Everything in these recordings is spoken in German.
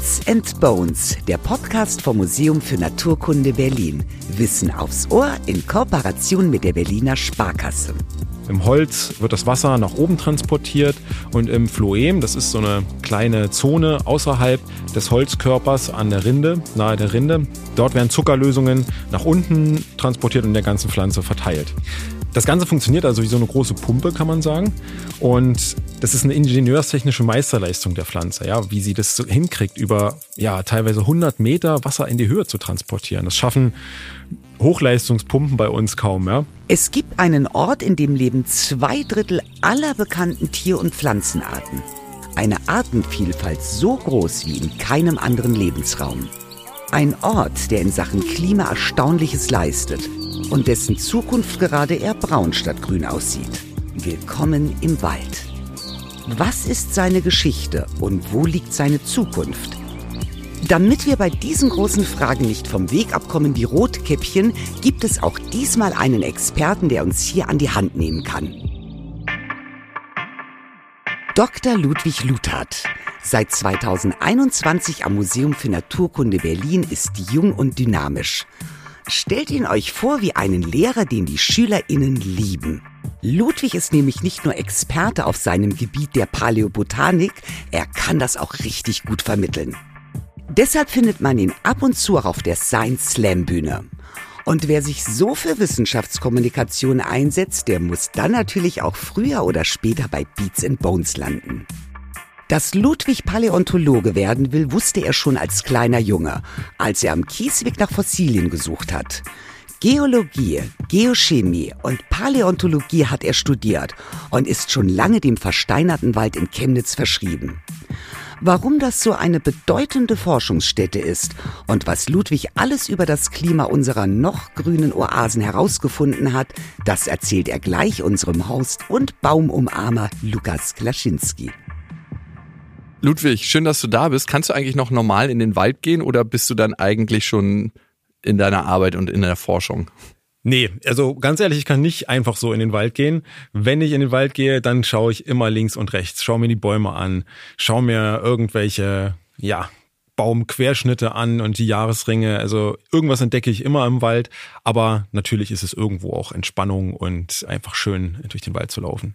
Beats and Bones, der Podcast vom Museum für Naturkunde Berlin. Wissen aufs Ohr in Kooperation mit der Berliner Sparkasse. Im Holz wird das Wasser nach oben transportiert und im Phloem, das ist so eine kleine Zone außerhalb des Holzkörpers an der Rinde, nahe der Rinde, dort werden Zuckerlösungen nach unten transportiert und der ganzen Pflanze verteilt. Das Ganze funktioniert also wie so eine große Pumpe, kann man sagen. Und das ist eine ingenieurstechnische Meisterleistung der Pflanze, ja, wie sie das so hinkriegt, über ja teilweise 100 Meter Wasser in die Höhe zu transportieren. Das schaffen Hochleistungspumpen bei uns kaum, ja. Es gibt einen Ort, in dem leben zwei Drittel aller bekannten Tier- und Pflanzenarten. Eine Artenvielfalt so groß wie in keinem anderen Lebensraum. Ein Ort, der in Sachen Klima Erstaunliches leistet und dessen Zukunft gerade eher braun statt grün aussieht. Willkommen im Wald. Was ist seine Geschichte und wo liegt seine Zukunft? Damit wir bei diesen großen Fragen nicht vom Weg abkommen wie Rotkäppchen, gibt es auch diesmal einen Experten, der uns hier an die Hand nehmen kann. Dr. Ludwig Luthert. Seit 2021 am Museum für Naturkunde Berlin ist jung und dynamisch. Stellt ihn euch vor wie einen Lehrer, den die SchülerInnen lieben. Ludwig ist nämlich nicht nur Experte auf seinem Gebiet der Paläobotanik, er kann das auch richtig gut vermitteln. Deshalb findet man ihn ab und zu auch auf der Science Slam Bühne. Und wer sich so für Wissenschaftskommunikation einsetzt, der muss dann natürlich auch früher oder später bei Beats and Bones landen. Dass Ludwig Paläontologe werden will, wusste er schon als kleiner Junge, als er am Kiesweg nach Fossilien gesucht hat. Geologie, Geochemie und Paläontologie hat er studiert und ist schon lange dem versteinerten Wald in Chemnitz verschrieben. Warum das so eine bedeutende Forschungsstätte ist und was Ludwig alles über das Klima unserer noch grünen Oasen herausgefunden hat, das erzählt er gleich unserem Host und Baumumarmer Lukas Klaschinski. Ludwig, schön, dass du da bist. Kannst du eigentlich noch normal in den Wald gehen oder bist du dann eigentlich schon in deiner Arbeit und in der Forschung? Nee, also ganz ehrlich, ich kann nicht einfach so in den Wald gehen. Wenn ich in den Wald gehe, dann schaue ich immer links und rechts, schaue mir die Bäume an, schaue mir irgendwelche, ja, Baumquerschnitte an und die Jahresringe. Also irgendwas entdecke ich immer im Wald, aber natürlich ist es irgendwo auch Entspannung und einfach schön durch den Wald zu laufen.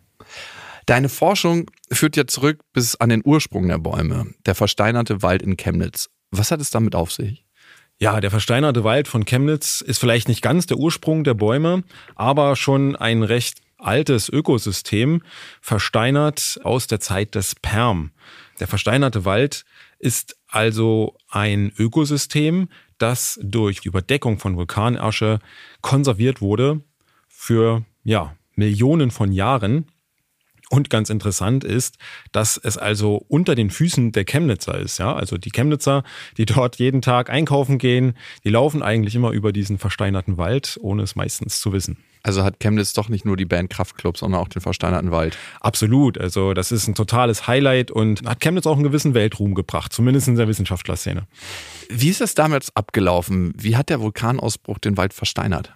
Deine Forschung führt ja zurück bis an den Ursprung der Bäume, der versteinerte Wald in Chemnitz. Was hat es damit auf sich? Ja, der versteinerte Wald von Chemnitz ist vielleicht nicht ganz der Ursprung der Bäume, aber schon ein recht altes Ökosystem, versteinert aus der Zeit des Perm. Der versteinerte Wald ist also ein Ökosystem, das durch Überdeckung von Vulkanasche konserviert wurde für ja, Millionen von Jahren und ganz interessant ist, dass es also unter den Füßen der Chemnitzer ist. Ja, also die Chemnitzer, die dort jeden Tag einkaufen gehen, die laufen eigentlich immer über diesen versteinerten Wald, ohne es meistens zu wissen. Also hat Chemnitz doch nicht nur die Band Kraftclub, sondern auch den versteinerten Wald. Absolut. Also das ist ein totales Highlight und hat Chemnitz auch einen gewissen Weltruhm gebracht, zumindest in der Wissenschaftlerszene. Wie ist das damals abgelaufen? Wie hat der Vulkanausbruch den Wald versteinert?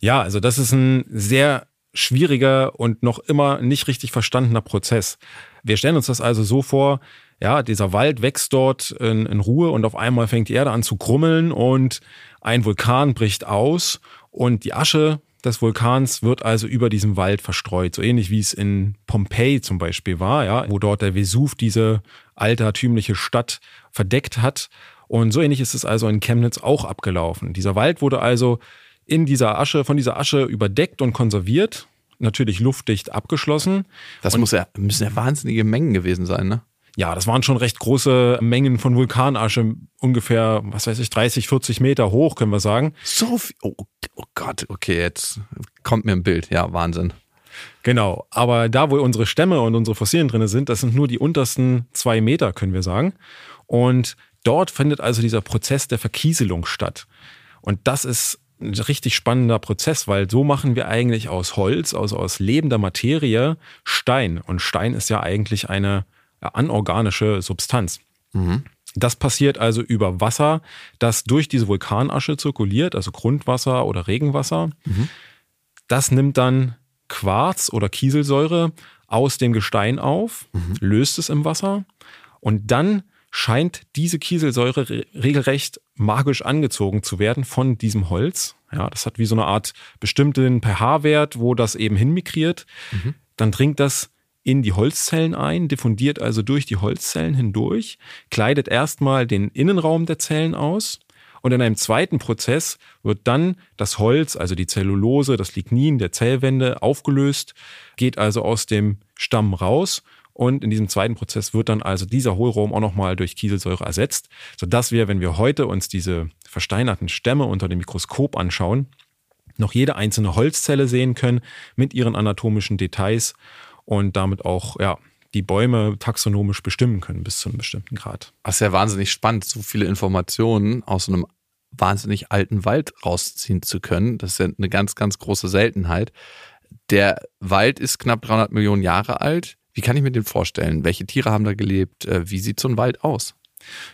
Ja, also das ist ein sehr schwieriger und noch immer nicht richtig verstandener Prozess. Wir stellen uns das also so vor, ja, dieser Wald wächst dort in, in, Ruhe und auf einmal fängt die Erde an zu krummeln und ein Vulkan bricht aus und die Asche des Vulkans wird also über diesem Wald verstreut. So ähnlich wie es in Pompeji zum Beispiel war, ja, wo dort der Vesuv diese altertümliche Stadt verdeckt hat. Und so ähnlich ist es also in Chemnitz auch abgelaufen. Dieser Wald wurde also in dieser Asche, von dieser Asche überdeckt und konserviert, natürlich luftdicht abgeschlossen. Das und muss ja, müssen ja wahnsinnige Mengen gewesen sein, ne? Ja, das waren schon recht große Mengen von Vulkanasche, ungefähr, was weiß ich, 30, 40 Meter hoch, können wir sagen. So viel, oh, oh Gott, okay, jetzt kommt mir ein Bild, ja, Wahnsinn. Genau, aber da, wo unsere Stämme und unsere Fossilien drin sind, das sind nur die untersten zwei Meter, können wir sagen. Und dort findet also dieser Prozess der Verkieselung statt. Und das ist ein richtig spannender Prozess, weil so machen wir eigentlich aus Holz, also aus lebender Materie, Stein. Und Stein ist ja eigentlich eine anorganische Substanz. Mhm. Das passiert also über Wasser, das durch diese Vulkanasche zirkuliert, also Grundwasser oder Regenwasser. Mhm. Das nimmt dann Quarz oder Kieselsäure aus dem Gestein auf, mhm. löst es im Wasser und dann scheint diese Kieselsäure re regelrecht magisch angezogen zu werden von diesem Holz. Ja, das hat wie so eine Art bestimmten pH-Wert, wo das eben hinmigriert. Mhm. Dann dringt das in die Holzzellen ein, diffundiert also durch die Holzzellen hindurch, kleidet erstmal den Innenraum der Zellen aus und in einem zweiten Prozess wird dann das Holz, also die Zellulose, das Lignin der Zellwände aufgelöst, geht also aus dem Stamm raus und in diesem zweiten Prozess wird dann also dieser Hohlraum auch nochmal durch Kieselsäure ersetzt, sodass wir, wenn wir heute uns diese versteinerten Stämme unter dem Mikroskop anschauen, noch jede einzelne Holzzelle sehen können mit ihren anatomischen Details und damit auch, ja, die Bäume taxonomisch bestimmen können bis zu einem bestimmten Grad. Das ist ja wahnsinnig spannend, so viele Informationen aus einem wahnsinnig alten Wald rausziehen zu können. Das ist ja eine ganz, ganz große Seltenheit. Der Wald ist knapp 300 Millionen Jahre alt. Wie kann ich mir den vorstellen? Welche Tiere haben da gelebt? Äh, wie sieht so ein Wald aus?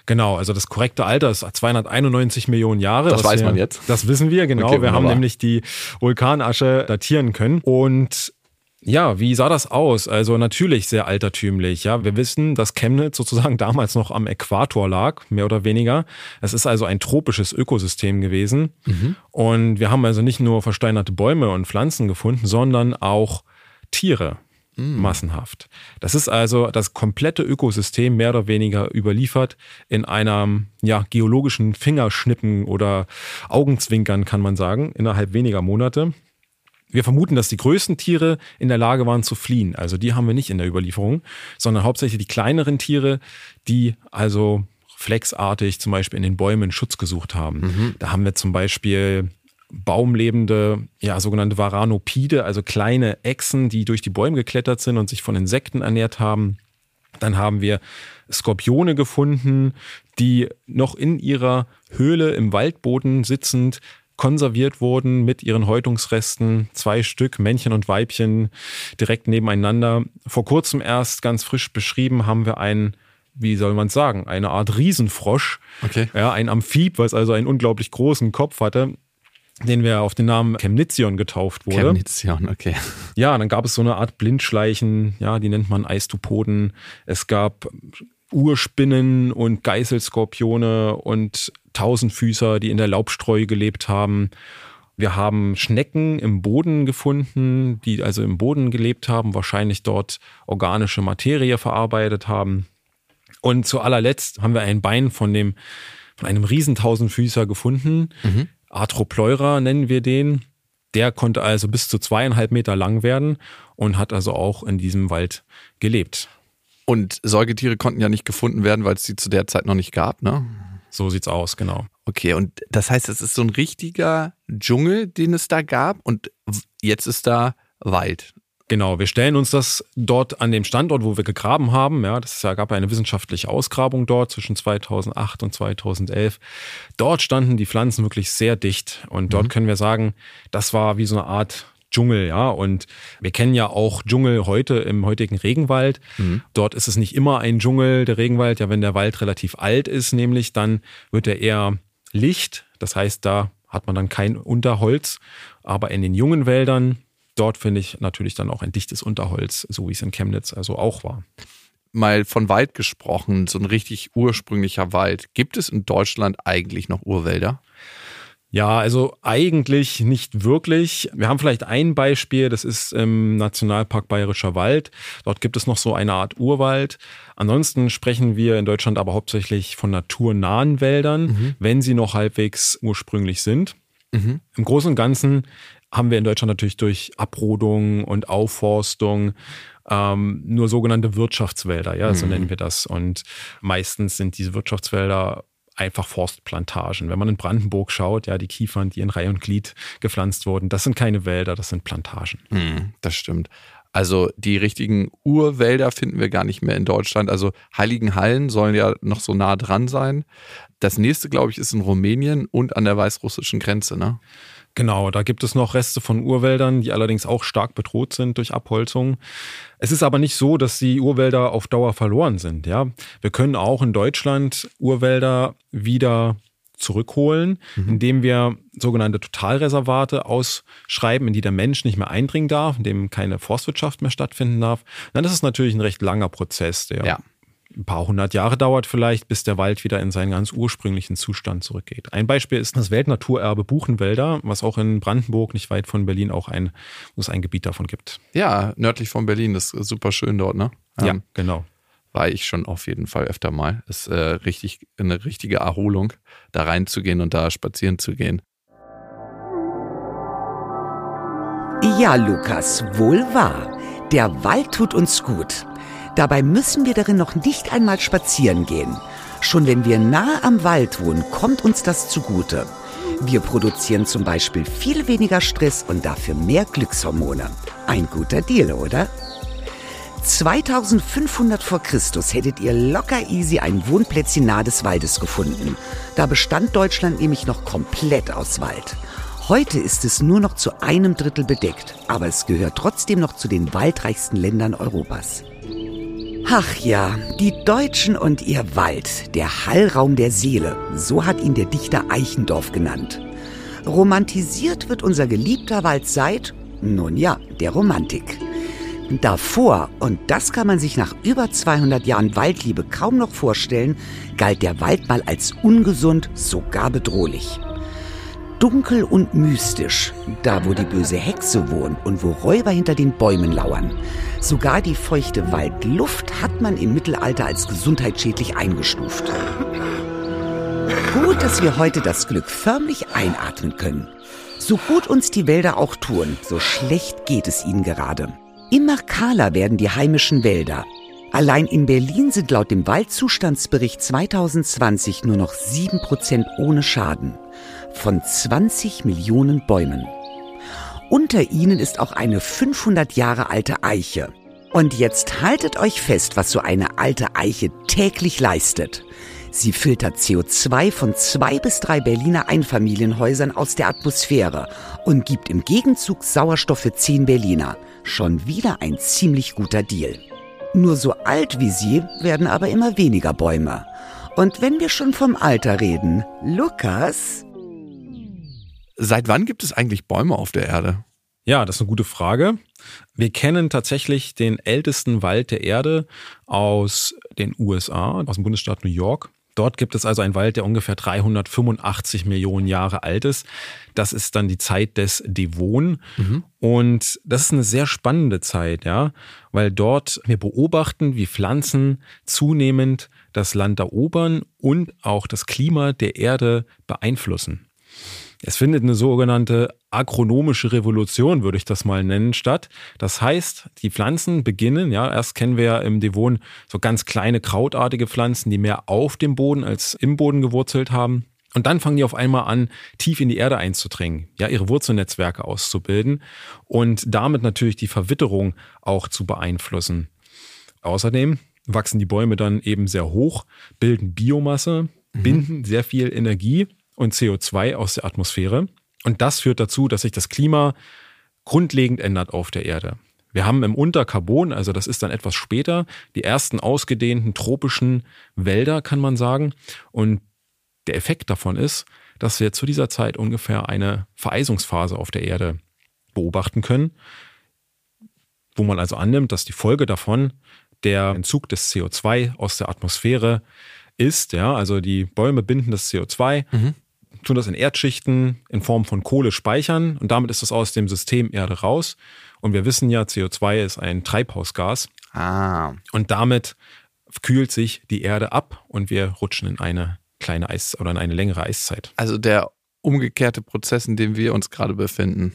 Genau, also das korrekte Alter ist 291 Millionen Jahre. Das weiß wir, man jetzt. Das wissen wir, genau. Okay, wir haben nämlich die Vulkanasche datieren können. Und ja, wie sah das aus? Also natürlich sehr altertümlich. Ja, wir wissen, dass Chemnitz sozusagen damals noch am Äquator lag, mehr oder weniger. Es ist also ein tropisches Ökosystem gewesen. Mhm. Und wir haben also nicht nur versteinerte Bäume und Pflanzen gefunden, sondern auch Tiere. Mhm. Massenhaft. Das ist also das komplette Ökosystem mehr oder weniger überliefert in einem ja, geologischen Fingerschnippen oder Augenzwinkern, kann man sagen, innerhalb weniger Monate. Wir vermuten, dass die größten Tiere in der Lage waren zu fliehen. Also die haben wir nicht in der Überlieferung, sondern hauptsächlich die kleineren Tiere, die also flexartig zum Beispiel in den Bäumen Schutz gesucht haben. Mhm. Da haben wir zum Beispiel baumlebende, ja, sogenannte Varanopide, also kleine Echsen, die durch die Bäume geklettert sind und sich von Insekten ernährt haben. Dann haben wir Skorpione gefunden, die noch in ihrer Höhle im Waldboden sitzend konserviert wurden mit ihren Häutungsresten. Zwei Stück, Männchen und Weibchen, direkt nebeneinander. Vor kurzem erst ganz frisch beschrieben haben wir einen wie soll man sagen, eine Art Riesenfrosch. Okay. Ja, ein Amphib, was also einen unglaublich großen Kopf hatte, den wir auf den Namen Chemnitzion getauft wurde. Chemnitzion, okay. Ja, dann gab es so eine Art Blindschleichen, ja, die nennt man Eistopoden. Es gab Urspinnen und Geißelskorpione und Tausendfüßer, die in der Laubstreu gelebt haben. Wir haben Schnecken im Boden gefunden, die also im Boden gelebt haben, wahrscheinlich dort organische Materie verarbeitet haben. Und zu allerletzt haben wir ein Bein von dem, von einem Riesentausendfüßer gefunden. Mhm. Arthropleura nennen wir den. Der konnte also bis zu zweieinhalb Meter lang werden und hat also auch in diesem Wald gelebt. Und Säugetiere konnten ja nicht gefunden werden, weil es die zu der Zeit noch nicht gab, ne? So sieht's aus, genau. Okay, und das heißt, es ist so ein richtiger Dschungel, den es da gab und jetzt ist da Wald. Genau, wir stellen uns das dort an dem Standort, wo wir gegraben haben. Ja, das gab ja eine wissenschaftliche Ausgrabung dort zwischen 2008 und 2011. Dort standen die Pflanzen wirklich sehr dicht und dort mhm. können wir sagen, das war wie so eine Art Dschungel, ja. Und wir kennen ja auch Dschungel heute im heutigen Regenwald. Mhm. Dort ist es nicht immer ein Dschungel, der Regenwald. Ja, wenn der Wald relativ alt ist, nämlich, dann wird er eher licht. Das heißt, da hat man dann kein Unterholz. Aber in den jungen Wäldern, dort finde ich natürlich dann auch ein dichtes Unterholz, so wie es in Chemnitz also auch war. Mal von Wald gesprochen, so ein richtig ursprünglicher Wald. Gibt es in Deutschland eigentlich noch Urwälder? Ja, also eigentlich nicht wirklich. Wir haben vielleicht ein Beispiel, das ist im Nationalpark Bayerischer Wald. Dort gibt es noch so eine Art Urwald. Ansonsten sprechen wir in Deutschland aber hauptsächlich von naturnahen Wäldern, mhm. wenn sie noch halbwegs ursprünglich sind. Mhm. Im Großen und Ganzen haben wir in Deutschland natürlich durch Abrodung und Aufforstung ähm, nur sogenannte Wirtschaftswälder, ja, so mhm. nennen wir das. Und meistens sind diese Wirtschaftswälder einfach Forstplantagen. Wenn man in Brandenburg schaut, ja, die Kiefern, die in Reihe und Glied gepflanzt wurden, das sind keine Wälder, das sind Plantagen. Mm, das stimmt. Also die richtigen Urwälder finden wir gar nicht mehr in Deutschland. Also Heiligenhallen sollen ja noch so nah dran sein. Das nächste, glaube ich, ist in Rumänien und an der weißrussischen Grenze, ne? Genau, da gibt es noch Reste von Urwäldern, die allerdings auch stark bedroht sind durch Abholzung. Es ist aber nicht so, dass die Urwälder auf Dauer verloren sind. Ja, wir können auch in Deutschland Urwälder wieder zurückholen, mhm. indem wir sogenannte Totalreservate ausschreiben, in die der Mensch nicht mehr eindringen darf, in dem keine Forstwirtschaft mehr stattfinden darf. Dann ist es natürlich ein recht langer Prozess, der ja ein paar hundert Jahre dauert vielleicht, bis der Wald wieder in seinen ganz ursprünglichen Zustand zurückgeht. Ein Beispiel ist das Weltnaturerbe Buchenwälder, was auch in Brandenburg, nicht weit von Berlin, auch ein, wo es ein Gebiet davon gibt. Ja, nördlich von Berlin, das ist super schön dort, ne? Ja, ähm, genau. War ich schon auf jeden Fall öfter mal. Ist äh, richtig, eine richtige Erholung, da reinzugehen und da spazieren zu gehen. Ja, Lukas, wohl wahr. Der Wald tut uns gut. Dabei müssen wir darin noch nicht einmal spazieren gehen. Schon wenn wir nahe am Wald wohnen, kommt uns das zugute. Wir produzieren zum Beispiel viel weniger Stress und dafür mehr Glückshormone. Ein guter Deal, oder? 2500 vor Christus hättet ihr locker easy ein Wohnplätzchen nahe des Waldes gefunden. Da bestand Deutschland nämlich noch komplett aus Wald. Heute ist es nur noch zu einem Drittel bedeckt, aber es gehört trotzdem noch zu den waldreichsten Ländern Europas. Ach ja, die Deutschen und ihr Wald, der Hallraum der Seele, so hat ihn der Dichter Eichendorff genannt. Romantisiert wird unser geliebter Wald seit, nun ja, der Romantik. Davor, und das kann man sich nach über 200 Jahren Waldliebe kaum noch vorstellen, galt der Wald mal als ungesund, sogar bedrohlich. Dunkel und mystisch, da wo die böse Hexe wohnt und wo Räuber hinter den Bäumen lauern. Sogar die feuchte Waldluft hat man im Mittelalter als gesundheitsschädlich eingestuft. Gut, dass wir heute das Glück förmlich einatmen können. So gut uns die Wälder auch tun, so schlecht geht es ihnen gerade. Immer kahler werden die heimischen Wälder. Allein in Berlin sind laut dem Waldzustandsbericht 2020 nur noch 7% ohne Schaden von 20 Millionen Bäumen. Unter ihnen ist auch eine 500 Jahre alte Eiche. Und jetzt haltet euch fest, was so eine alte Eiche täglich leistet. Sie filtert CO2 von zwei bis drei Berliner Einfamilienhäusern aus der Atmosphäre und gibt im Gegenzug Sauerstoff für zehn Berliner. Schon wieder ein ziemlich guter Deal. Nur so alt wie sie werden aber immer weniger Bäume. Und wenn wir schon vom Alter reden, Lukas, Seit wann gibt es eigentlich Bäume auf der Erde? Ja, das ist eine gute Frage. Wir kennen tatsächlich den ältesten Wald der Erde aus den USA, aus dem Bundesstaat New York. Dort gibt es also einen Wald, der ungefähr 385 Millionen Jahre alt ist. Das ist dann die Zeit des Devon. Mhm. Und das ist eine sehr spannende Zeit, ja, weil dort wir beobachten, wie Pflanzen zunehmend das Land erobern und auch das Klima der Erde beeinflussen. Es findet eine sogenannte agronomische Revolution, würde ich das mal nennen, statt. Das heißt, die Pflanzen beginnen, ja, erst kennen wir ja im Devon so ganz kleine krautartige Pflanzen, die mehr auf dem Boden als im Boden gewurzelt haben. Und dann fangen die auf einmal an, tief in die Erde einzudringen, ja, ihre Wurzelnetzwerke auszubilden und damit natürlich die Verwitterung auch zu beeinflussen. Außerdem wachsen die Bäume dann eben sehr hoch, bilden Biomasse, mhm. binden sehr viel Energie und CO2 aus der Atmosphäre. Und das führt dazu, dass sich das Klima grundlegend ändert auf der Erde. Wir haben im Unterkarbon, also das ist dann etwas später, die ersten ausgedehnten tropischen Wälder, kann man sagen. Und der Effekt davon ist, dass wir zu dieser Zeit ungefähr eine Vereisungsphase auf der Erde beobachten können, wo man also annimmt, dass die Folge davon der Entzug des CO2 aus der Atmosphäre ist. Ja, also die Bäume binden das CO2, mhm tun das in Erdschichten in Form von Kohle speichern und damit ist das aus dem System Erde raus. Und wir wissen ja, CO2 ist ein Treibhausgas. Ah. Und damit kühlt sich die Erde ab und wir rutschen in eine kleine Eis oder in eine längere Eiszeit. Also der umgekehrte Prozess, in dem wir uns gerade befinden.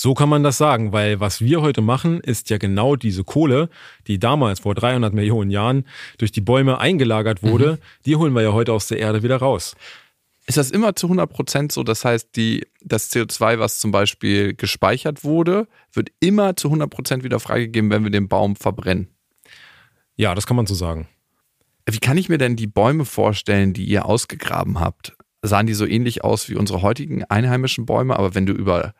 So kann man das sagen, weil was wir heute machen, ist ja genau diese Kohle, die damals vor 300 Millionen Jahren durch die Bäume eingelagert wurde, mhm. die holen wir ja heute aus der Erde wieder raus. Ist das immer zu 100 Prozent so? Das heißt, die, das CO2, was zum Beispiel gespeichert wurde, wird immer zu 100 Prozent wieder freigegeben, wenn wir den Baum verbrennen. Ja, das kann man so sagen. Wie kann ich mir denn die Bäume vorstellen, die ihr ausgegraben habt? Sahen die so ähnlich aus wie unsere heutigen einheimischen Bäume? Aber wenn du über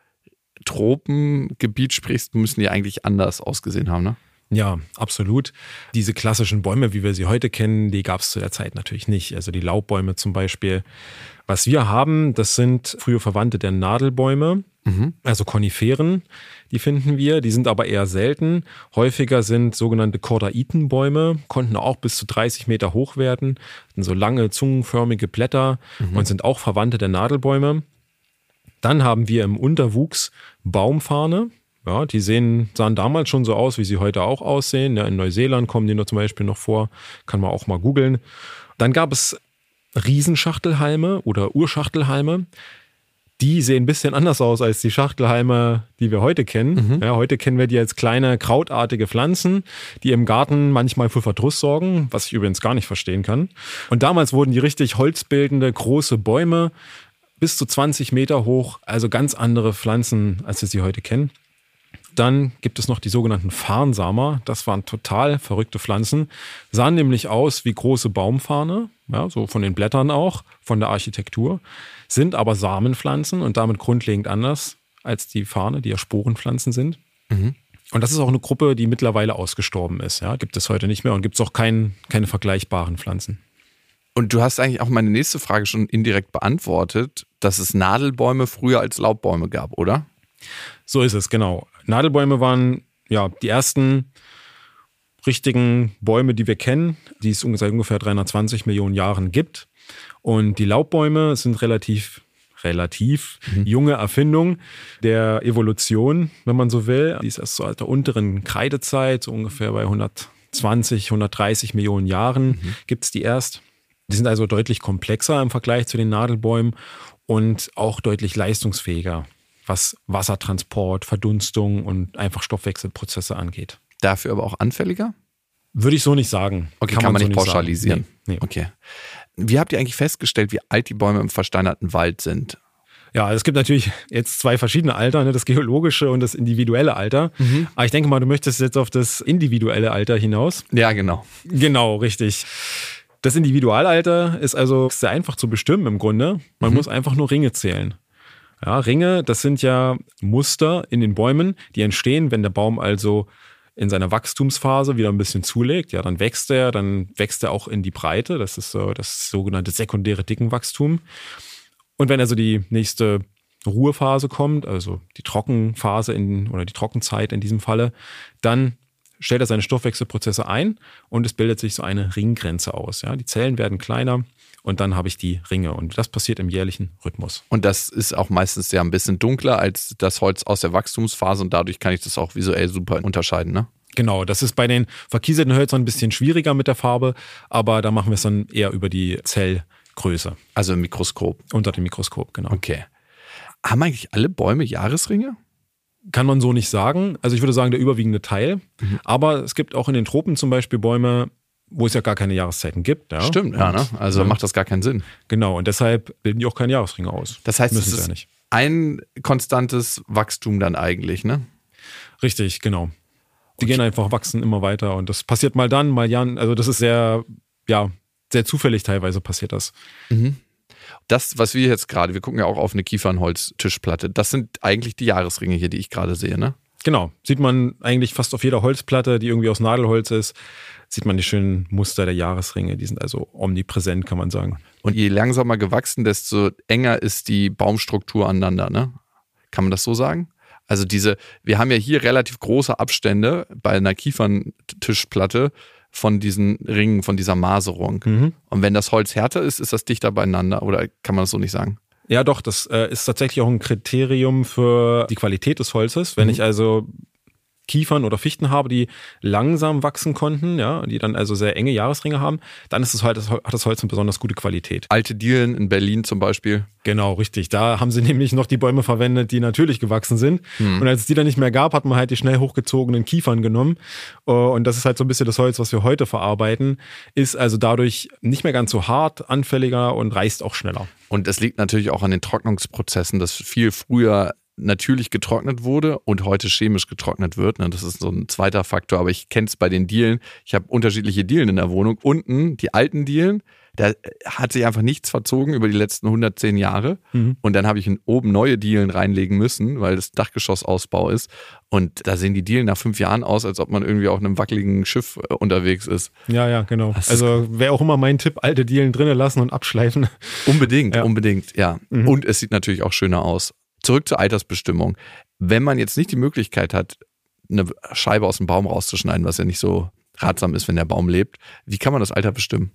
Tropengebiet sprichst, müssen die eigentlich anders ausgesehen haben, ne? Ja, absolut. Diese klassischen Bäume, wie wir sie heute kennen, die gab es zu der Zeit natürlich nicht. Also die Laubbäume zum Beispiel. Was wir haben, das sind frühe Verwandte der Nadelbäume. Mhm. Also Koniferen, die finden wir, die sind aber eher selten. Häufiger sind sogenannte Kordaitenbäume, konnten auch bis zu 30 Meter hoch werden, sind so lange zungenförmige Blätter mhm. und sind auch Verwandte der Nadelbäume. Dann haben wir im Unterwuchs Baumfahne. Ja, die sehen, sahen damals schon so aus, wie sie heute auch aussehen. Ja, in Neuseeland kommen die noch zum Beispiel noch vor. Kann man auch mal googeln. Dann gab es Riesenschachtelhalme oder Urschachtelhalme. Die sehen ein bisschen anders aus als die Schachtelhalme, die wir heute kennen. Mhm. Ja, heute kennen wir die als kleine krautartige Pflanzen, die im Garten manchmal für Verdruss sorgen, was ich übrigens gar nicht verstehen kann. Und damals wurden die richtig holzbildende große Bäume bis zu 20 Meter hoch, also ganz andere Pflanzen, als wir sie heute kennen. Dann gibt es noch die sogenannten Farnsamer. Das waren total verrückte Pflanzen. Sahen nämlich aus wie große Baumfahne, ja, so von den Blättern auch, von der Architektur, sind aber Samenpflanzen und damit grundlegend anders als die Fahne, die ja Sporenpflanzen sind. Mhm. Und das ist auch eine Gruppe, die mittlerweile ausgestorben ist. Ja, gibt es heute nicht mehr und gibt es auch kein, keine vergleichbaren Pflanzen. Und du hast eigentlich auch meine nächste Frage schon indirekt beantwortet, dass es Nadelbäume früher als Laubbäume gab, oder? So ist es, genau. Nadelbäume waren ja die ersten richtigen Bäume, die wir kennen, die es seit ungefähr 320 Millionen Jahren gibt. Und die Laubbäume sind relativ relativ mhm. junge Erfindung der Evolution, wenn man so will. Die ist erst so aus der unteren Kreidezeit, so ungefähr bei 120, 130 Millionen Jahren mhm. gibt es die erst. Die sind also deutlich komplexer im Vergleich zu den Nadelbäumen und auch deutlich leistungsfähiger was Wassertransport, Verdunstung und einfach Stoffwechselprozesse angeht. Dafür aber auch anfälliger? Würde ich so nicht sagen. Okay, kann, kann man, man, nicht so pauschalisieren. Nee, nee. Okay. Wie habt ihr eigentlich festgestellt, wie alt die Bäume im versteinerten Wald sind? Ja, es gibt natürlich jetzt zwei verschiedene Alter, ne, das geologische und das individuelle Alter. Mhm. Aber ich denke mal, du möchtest jetzt auf das individuelle Alter hinaus. Ja, genau. Genau, richtig. Das Individualalter ist also sehr einfach zu bestimmen im Grunde. Man mhm. muss einfach nur Ringe zählen. Ja, Ringe, das sind ja Muster in den Bäumen, die entstehen, wenn der Baum also in seiner Wachstumsphase wieder ein bisschen zulegt. Ja, dann wächst er, dann wächst er auch in die Breite. Das ist so das sogenannte sekundäre Dickenwachstum. Und wenn also die nächste Ruhephase kommt, also die Trockenphase in, oder die Trockenzeit in diesem Falle, dann stellt er seine Stoffwechselprozesse ein und es bildet sich so eine Ringgrenze aus. Ja, die Zellen werden kleiner und dann habe ich die Ringe. Und das passiert im jährlichen Rhythmus. Und das ist auch meistens ja ein bisschen dunkler als das Holz aus der Wachstumsphase und dadurch kann ich das auch visuell super unterscheiden, ne? Genau, das ist bei den verkieselten Hölzern ein bisschen schwieriger mit der Farbe, aber da machen wir es dann eher über die Zellgröße. Also im Mikroskop. Unter dem Mikroskop, genau. Okay. Haben eigentlich alle Bäume Jahresringe? Kann man so nicht sagen. Also ich würde sagen, der überwiegende Teil. Mhm. Aber es gibt auch in den Tropen zum Beispiel Bäume, wo es ja gar keine Jahreszeiten gibt. Ja? Stimmt, ja, ne? Also ja. macht das gar keinen Sinn. Genau, und deshalb bilden die auch keine Jahresringe aus. Das heißt, Müssen es ist ja nicht. ein konstantes Wachstum dann eigentlich, ne? Richtig, genau. Die okay. gehen einfach, wachsen immer weiter und das passiert mal dann, mal Jan. Also das ist sehr, ja, sehr zufällig teilweise passiert das. Mhm. Das, was wir jetzt gerade, wir gucken ja auch auf eine Kiefernholz-Tischplatte, das sind eigentlich die Jahresringe hier, die ich gerade sehe, ne? Genau, sieht man eigentlich fast auf jeder Holzplatte, die irgendwie aus Nadelholz ist, sieht man die schönen Muster der Jahresringe. Die sind also omnipräsent, kann man sagen. Und je langsamer gewachsen, desto enger ist die Baumstruktur aneinander, ne? Kann man das so sagen? Also diese, wir haben ja hier relativ große Abstände bei einer Kieferntischplatte von diesen Ringen, von dieser Maserung. Mhm. Und wenn das Holz härter ist, ist das dichter beieinander oder kann man das so nicht sagen? Ja, doch, das äh, ist tatsächlich auch ein Kriterium für die Qualität des Holzes. Wenn mhm. ich also Kiefern oder Fichten habe, die langsam wachsen konnten, ja, die dann also sehr enge Jahresringe haben, dann ist es halt, hat das Holz eine besonders gute Qualität. Alte Dielen in Berlin zum Beispiel. Genau, richtig. Da haben sie nämlich noch die Bäume verwendet, die natürlich gewachsen sind. Hm. Und als es die dann nicht mehr gab, hat man halt die schnell hochgezogenen Kiefern genommen. Äh, und das ist halt so ein bisschen das Holz, was wir heute verarbeiten, ist also dadurch nicht mehr ganz so hart, anfälliger und reißt auch schneller. Und es liegt natürlich auch an den Trocknungsprozessen, dass viel früher natürlich getrocknet wurde und heute chemisch getrocknet wird. Ne? Das ist so ein zweiter Faktor, aber ich kenne es bei den Dielen. Ich habe unterschiedliche Dielen in der Wohnung. Unten die alten Dielen, da hat sich einfach nichts verzogen über die letzten 110 Jahre. Mhm. Und dann habe ich oben neue Dielen reinlegen müssen, weil das Dachgeschossausbau ist. Und da sehen die Dielen nach fünf Jahren aus, als ob man irgendwie auf einem wackeligen Schiff äh, unterwegs ist. Ja, ja, genau. Das also wäre auch immer mein Tipp, alte Dielen drinnen lassen und abschleifen. Unbedingt, ja. unbedingt, ja. Mhm. Und es sieht natürlich auch schöner aus. Zurück zur Altersbestimmung. Wenn man jetzt nicht die Möglichkeit hat, eine Scheibe aus dem Baum rauszuschneiden, was ja nicht so ratsam ist, wenn der Baum lebt, wie kann man das Alter bestimmen?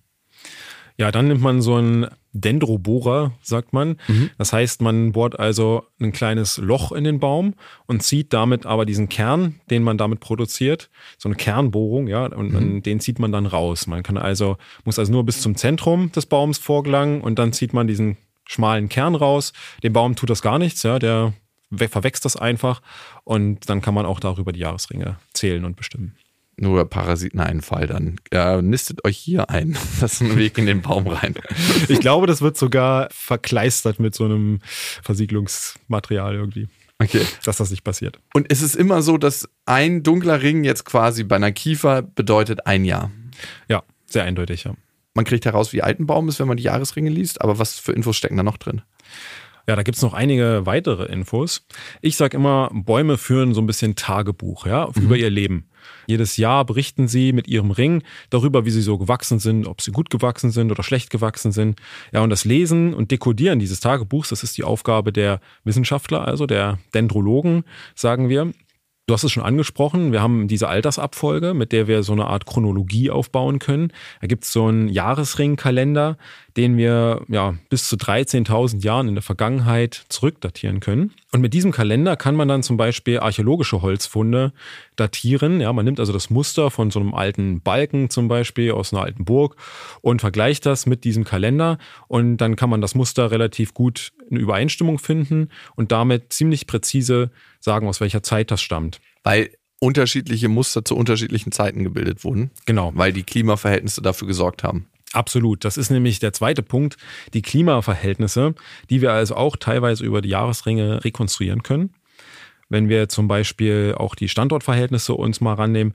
Ja, dann nimmt man so einen Dendrobohrer, sagt man. Mhm. Das heißt, man bohrt also ein kleines Loch in den Baum und zieht damit aber diesen Kern, den man damit produziert, so eine Kernbohrung, ja, und, mhm. den zieht man dann raus. Man kann also, muss also nur bis zum Zentrum des Baums vorgelangen und dann zieht man diesen schmalen Kern raus. Dem Baum tut das gar nichts, ja, der verwächst das einfach und dann kann man auch darüber die Jahresringe zählen und bestimmen nur Parasiteneinfall, dann äh, nistet euch hier ein. Das ist ein Weg in den Baum rein. Ich glaube, das wird sogar verkleistert mit so einem Versiegelungsmaterial irgendwie. Okay. Dass das nicht passiert. Und ist es immer so, dass ein dunkler Ring jetzt quasi bei einer Kiefer bedeutet ein Jahr? Ja, sehr eindeutig, ja. Man kriegt heraus, wie alt ein Baum ist, wenn man die Jahresringe liest, aber was für Infos stecken da noch drin? Ja, da gibt's noch einige weitere Infos. Ich sage immer, Bäume führen so ein bisschen Tagebuch, ja, mhm. über ihr Leben. Jedes Jahr berichten sie mit ihrem Ring darüber, wie sie so gewachsen sind, ob sie gut gewachsen sind oder schlecht gewachsen sind. Ja, und das Lesen und Dekodieren dieses Tagebuchs, das ist die Aufgabe der Wissenschaftler, also der Dendrologen, sagen wir. Du hast es schon angesprochen, wir haben diese Altersabfolge, mit der wir so eine Art Chronologie aufbauen können. Da gibt es so einen Jahresringkalender, den wir ja bis zu 13.000 Jahren in der Vergangenheit zurückdatieren können. Und mit diesem Kalender kann man dann zum Beispiel archäologische Holzfunde datieren. Ja, man nimmt also das Muster von so einem alten Balken zum Beispiel aus einer alten Burg und vergleicht das mit diesem Kalender und dann kann man das Muster relativ gut in Übereinstimmung finden und damit ziemlich präzise sagen, aus welcher Zeit das stammt. Weil unterschiedliche Muster zu unterschiedlichen Zeiten gebildet wurden. Genau. Weil die Klimaverhältnisse dafür gesorgt haben. Absolut. Das ist nämlich der zweite Punkt, die Klimaverhältnisse, die wir also auch teilweise über die Jahresringe rekonstruieren können. Wenn wir zum Beispiel auch die Standortverhältnisse uns mal rannehmen,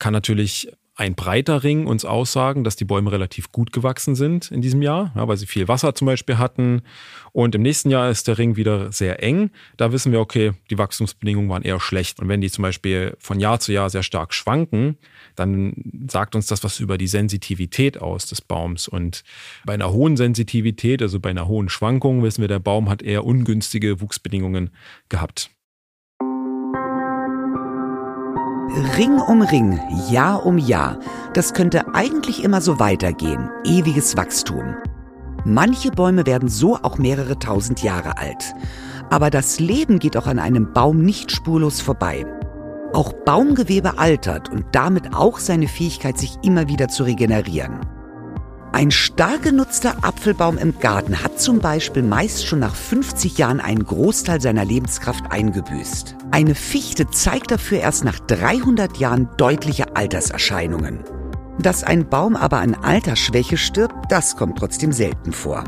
kann natürlich ein breiter Ring uns aussagen, dass die Bäume relativ gut gewachsen sind in diesem Jahr, ja, weil sie viel Wasser zum Beispiel hatten. Und im nächsten Jahr ist der Ring wieder sehr eng. Da wissen wir, okay, die Wachstumsbedingungen waren eher schlecht. Und wenn die zum Beispiel von Jahr zu Jahr sehr stark schwanken, dann sagt uns das was über die Sensitivität aus des Baums. Und bei einer hohen Sensitivität, also bei einer hohen Schwankung, wissen wir, der Baum hat eher ungünstige Wuchsbedingungen gehabt. Ring um Ring, Jahr um Jahr, das könnte eigentlich immer so weitergehen. Ewiges Wachstum. Manche Bäume werden so auch mehrere tausend Jahre alt. Aber das Leben geht auch an einem Baum nicht spurlos vorbei. Auch Baumgewebe altert und damit auch seine Fähigkeit, sich immer wieder zu regenerieren. Ein stark genutzter Apfelbaum im Garten hat zum Beispiel meist schon nach 50 Jahren einen Großteil seiner Lebenskraft eingebüßt. Eine Fichte zeigt dafür erst nach 300 Jahren deutliche Alterserscheinungen. Dass ein Baum aber an Altersschwäche stirbt, das kommt trotzdem selten vor.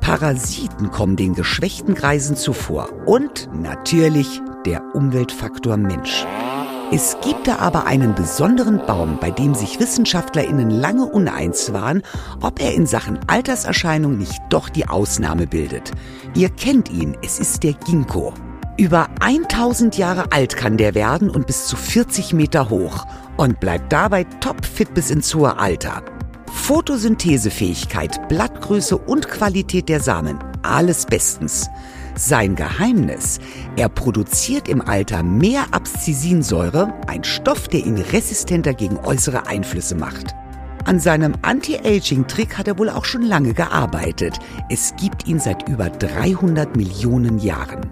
Parasiten kommen den geschwächten Greisen zuvor und natürlich der Umweltfaktor Mensch. Es gibt da aber einen besonderen Baum, bei dem sich WissenschaftlerInnen lange uneins waren, ob er in Sachen Alterserscheinung nicht doch die Ausnahme bildet. Ihr kennt ihn, es ist der Ginkgo. Über 1000 Jahre alt kann der werden und bis zu 40 Meter hoch und bleibt dabei topfit bis ins hohe Alter. Photosynthesefähigkeit, Blattgröße und Qualität der Samen, alles bestens. Sein Geheimnis, er produziert im Alter mehr Abszisinsäure, ein Stoff, der ihn resistenter gegen äußere Einflüsse macht. An seinem Anti-Aging-Trick hat er wohl auch schon lange gearbeitet. Es gibt ihn seit über 300 Millionen Jahren.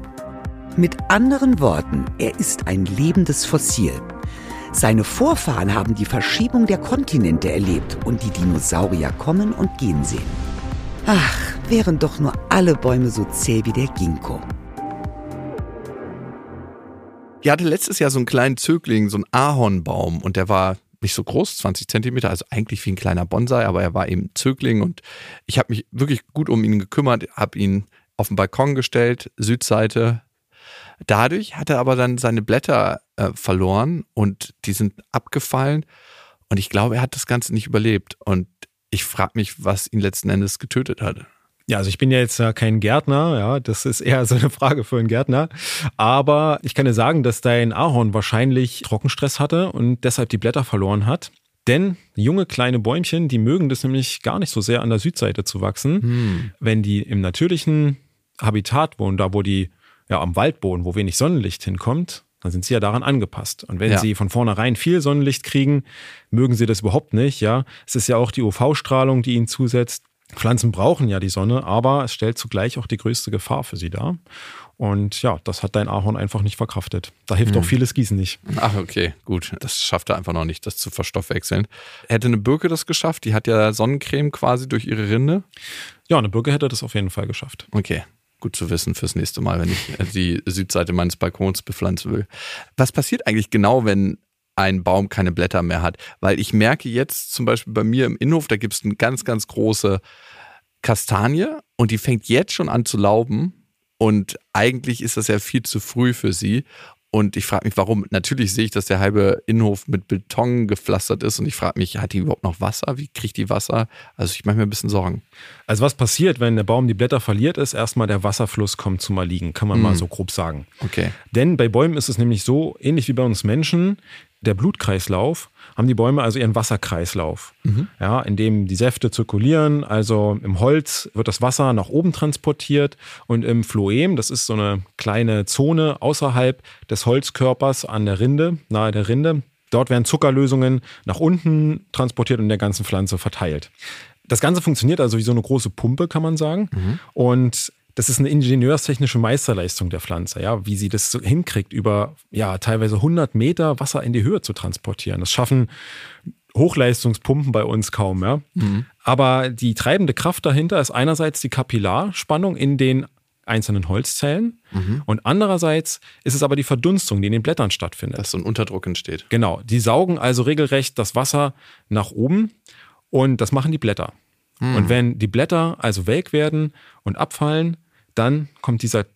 Mit anderen Worten, er ist ein lebendes Fossil. Seine Vorfahren haben die Verschiebung der Kontinente erlebt und die Dinosaurier kommen und gehen sehen. Ach, wären doch nur alle Bäume so zäh wie der Ginkgo. Ich hatte letztes Jahr so einen kleinen Zögling, so einen Ahornbaum und der war nicht so groß, 20 Zentimeter, also eigentlich wie ein kleiner Bonsai, aber er war eben Zögling und ich habe mich wirklich gut um ihn gekümmert, habe ihn auf den Balkon gestellt, Südseite. Dadurch hat er aber dann seine Blätter äh, verloren und die sind abgefallen und ich glaube, er hat das Ganze nicht überlebt und ich frage mich, was ihn letzten Endes getötet hat. Ja, also ich bin ja jetzt kein Gärtner, ja, das ist eher so eine Frage für einen Gärtner. Aber ich kann dir sagen, dass dein Ahorn wahrscheinlich Trockenstress hatte und deshalb die Blätter verloren hat. Denn junge kleine Bäumchen, die mögen das nämlich gar nicht so sehr an der Südseite zu wachsen. Hm. Wenn die im natürlichen Habitat wohnen, da wo die ja, am Waldboden, wo wenig Sonnenlicht hinkommt, dann sind sie ja daran angepasst. Und wenn Ja. sie von vornherein viel Sonnenlicht kriegen, mögen sie das überhaupt nicht, ja. Es ist ja auch die UV-Strahlung, die ihnen zusetzt. Pflanzen brauchen ja die Sonne, aber es stellt zugleich auch die größte Gefahr für sie dar. Und ja, das hat dein Ahorn einfach nicht verkraftet. Da hilft auch vieles Gießen nicht. Ach, okay, gut. Das schafft er einfach noch nicht, das zu verstoffwechseln. Hätte eine Birke das geschafft? Die hat ja Sonnencreme quasi durch ihre Rinde. Ja, eine Birke hätte das auf jeden Fall geschafft. Okay, gut zu wissen fürs nächste Mal, wenn ich äh, die Südseite meines Balkons bepflanzen will. Was passiert eigentlich genau, wenn ein Baum keine Blätter mehr hat? Weil ich merke jetzt zum Beispiel bei mir im Innenhof, da gibt es eine ganz, ganz große Kastanie und die fängt jetzt schon an zu lauben und eigentlich ist das ja viel zu früh für sie. Und ich frage mich, warum. Natürlich sehe ich, dass der halbe Innenhof mit Beton gepflastert ist und ich frage mich, hat die überhaupt noch Wasser? Wie kriegt die Wasser? Also ich mache mir ein bisschen Sorgen. Also was passiert, wenn der Baum die Blätter verliert, ist erstmal der Wasserfluss kommt zum Erliegen, kann man mal so grob sagen. Okay. Denn bei Bäumen ist es nämlich so, ähnlich wie bei uns Menschen, der Blutkreislauf, haben die Bäume also ihren Wasserkreislauf, ja, in dem die Säfte zirkulieren. Also im Holz wird das Wasser nach oben transportiert und im Phloem, das ist so eine kleine Zone außerhalb des Holzkörpers an der Rinde, nahe der Rinde, dort werden Zuckerlösungen nach unten transportiert und in der ganzen Pflanze verteilt. Das Ganze funktioniert also wie so eine große Pumpe, kann man sagen. Und das ist eine ingenieurstechnische Meisterleistung der Pflanze, ja, wie sie das so hinkriegt, über ja teilweise 100 Meter Wasser in die Höhe zu transportieren. Das schaffen Hochleistungspumpen bei uns kaum, ja. Aber die treibende Kraft dahinter ist einerseits die Kapillarspannung in den einzelnen Holzzellen und andererseits ist es aber die Verdunstung, die in den Blättern stattfindet. Dass so ein Unterdruck entsteht. Genau, die saugen also regelrecht das Wasser nach oben und das machen die Blätter. Und wenn die Blätter also welk werden und abfallen, dann kommt dieser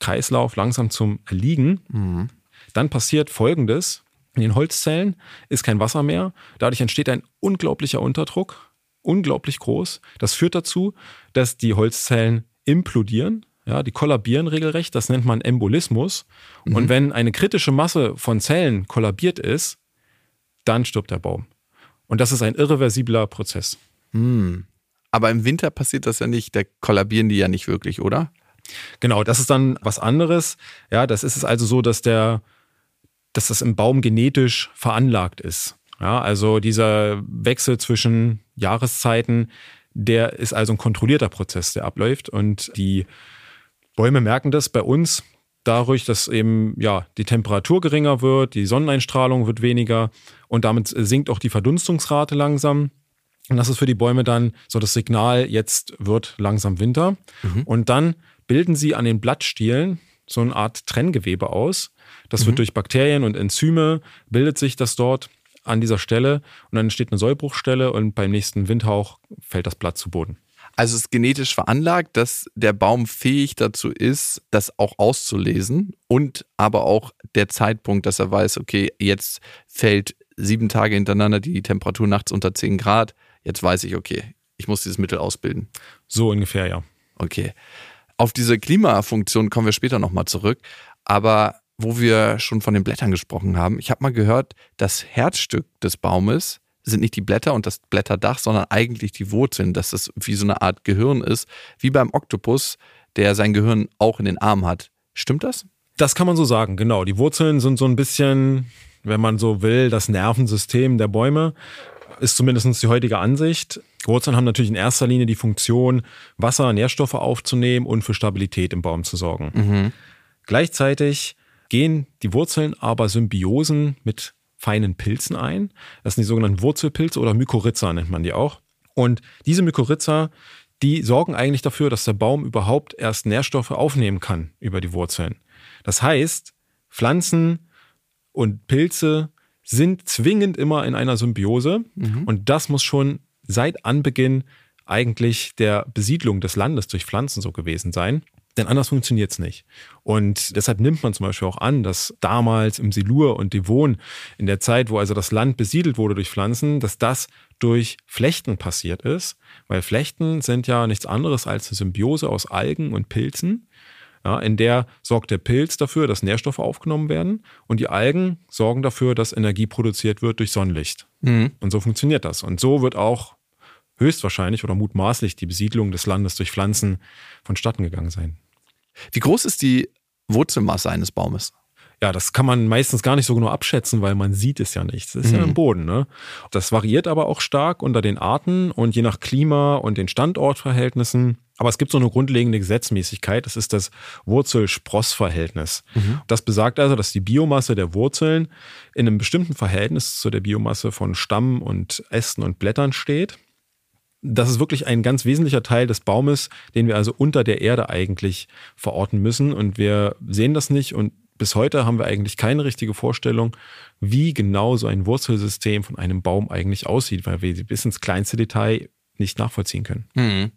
Kreislauf langsam zum Erliegen. Dann passiert Folgendes. In den Holzzellen ist kein Wasser mehr. Dadurch entsteht ein unglaublicher Unterdruck, unglaublich groß. Das führt dazu, dass die Holzzellen implodieren. Ja, die kollabieren regelrecht. Das nennt man Embolismus. Und wenn eine kritische Masse von Zellen kollabiert ist, dann stirbt der Baum. Und das ist ein irreversibler Prozess. Aber im Winter passiert das ja nicht, da kollabieren die ja nicht wirklich, oder? Genau, das ist dann was anderes. Ja, das ist es also so, dass der, dass das im Baum genetisch veranlagt ist. Ja, also dieser Wechsel zwischen Jahreszeiten, der ist also ein kontrollierter Prozess, der abläuft. Und die Bäume merken das bei uns dadurch, dass eben ja die Temperatur geringer wird, die Sonneneinstrahlung wird weniger und damit sinkt auch die Verdunstungsrate langsam. Und das ist für die Bäume dann so das Signal, jetzt wird langsam Winter. Und dann bilden sie an den Blattstielen so eine Art Trenngewebe aus. Das wird durch Bakterien und Enzyme, bildet sich das dort an dieser Stelle und dann entsteht eine Sollbruchstelle und beim nächsten Windhauch fällt das Blatt zu Boden. Also es ist genetisch veranlagt, dass der Baum fähig dazu ist, das auch auszulesen und aber auch der Zeitpunkt, dass er weiß, okay, jetzt fällt sieben Tage hintereinander die Temperatur nachts unter 10 Grad, jetzt weiß ich, okay, ich muss dieses Mittel ausbilden. So ungefähr, ja. Okay. Auf diese Klimafunktion kommen wir später nochmal zurück. Aber wo wir schon von den Blättern gesprochen haben, ich habe mal gehört, das Herzstück des Baumes sind nicht die Blätter und das Blätterdach, sondern eigentlich die Wurzeln, dass das wie so eine Art Gehirn ist, wie beim Oktopus, der sein Gehirn auch in den Arm hat. Stimmt das? Das kann man so sagen, genau. Die Wurzeln sind so ein bisschen, wenn man so will, das Nervensystem der Bäume. Ist zumindest die heutige Ansicht. Wurzeln haben natürlich in erster Linie die Funktion, Wasser, Nährstoffe aufzunehmen und für Stabilität im Baum zu sorgen. Gleichzeitig gehen die Wurzeln aber Symbiosen mit feinen Pilzen ein. Das sind die sogenannten Wurzelpilze oder Mykorrhiza nennt man die auch. Und diese Mykorrhiza, die sorgen eigentlich dafür, dass der Baum überhaupt erst Nährstoffe aufnehmen kann über die Wurzeln. Das heißt, Pflanzen und Pilze sind zwingend immer in einer Symbiose und das muss schon seit Anbeginn eigentlich der Besiedlung des Landes durch Pflanzen so gewesen sein. Denn anders funktioniert es nicht. Und deshalb nimmt man zum Beispiel auch an, dass damals im Silur und Devon, in der Zeit, wo also das Land besiedelt wurde durch Pflanzen, dass das durch Flechten passiert ist. Weil Flechten sind ja nichts anderes als eine Symbiose aus Algen und Pilzen. Ja, in der sorgt der Pilz dafür, dass Nährstoffe aufgenommen werden und die Algen sorgen dafür, dass Energie produziert wird durch Sonnenlicht. Und so funktioniert das. Und so wird auch höchstwahrscheinlich oder mutmaßlich die Besiedlung des Landes durch Pflanzen vonstatten gegangen sein. Wie groß ist die Wurzelmasse eines Baumes? Ja, das kann man meistens gar nicht so genau abschätzen, weil man sieht es ja nicht. Das ist mhm. ja im Boden. Ne? Das variiert aber auch stark unter den Arten und je nach Klima und den Standortverhältnissen. Aber es gibt so eine grundlegende Gesetzmäßigkeit, das ist das Wurzel-Spross-Verhältnis. Mhm. Das besagt also, dass die Biomasse der Wurzeln in einem bestimmten Verhältnis zu der Biomasse von Stamm und Ästen und Blättern steht. Das ist wirklich ein ganz wesentlicher Teil des Baumes, den wir also unter der Erde eigentlich verorten müssen. Und wir sehen das nicht und bis heute haben wir eigentlich keine richtige Vorstellung, wie genau so ein Wurzelsystem von einem Baum eigentlich aussieht, weil wir sie bis ins kleinste Detail nicht nachvollziehen können. Mhm.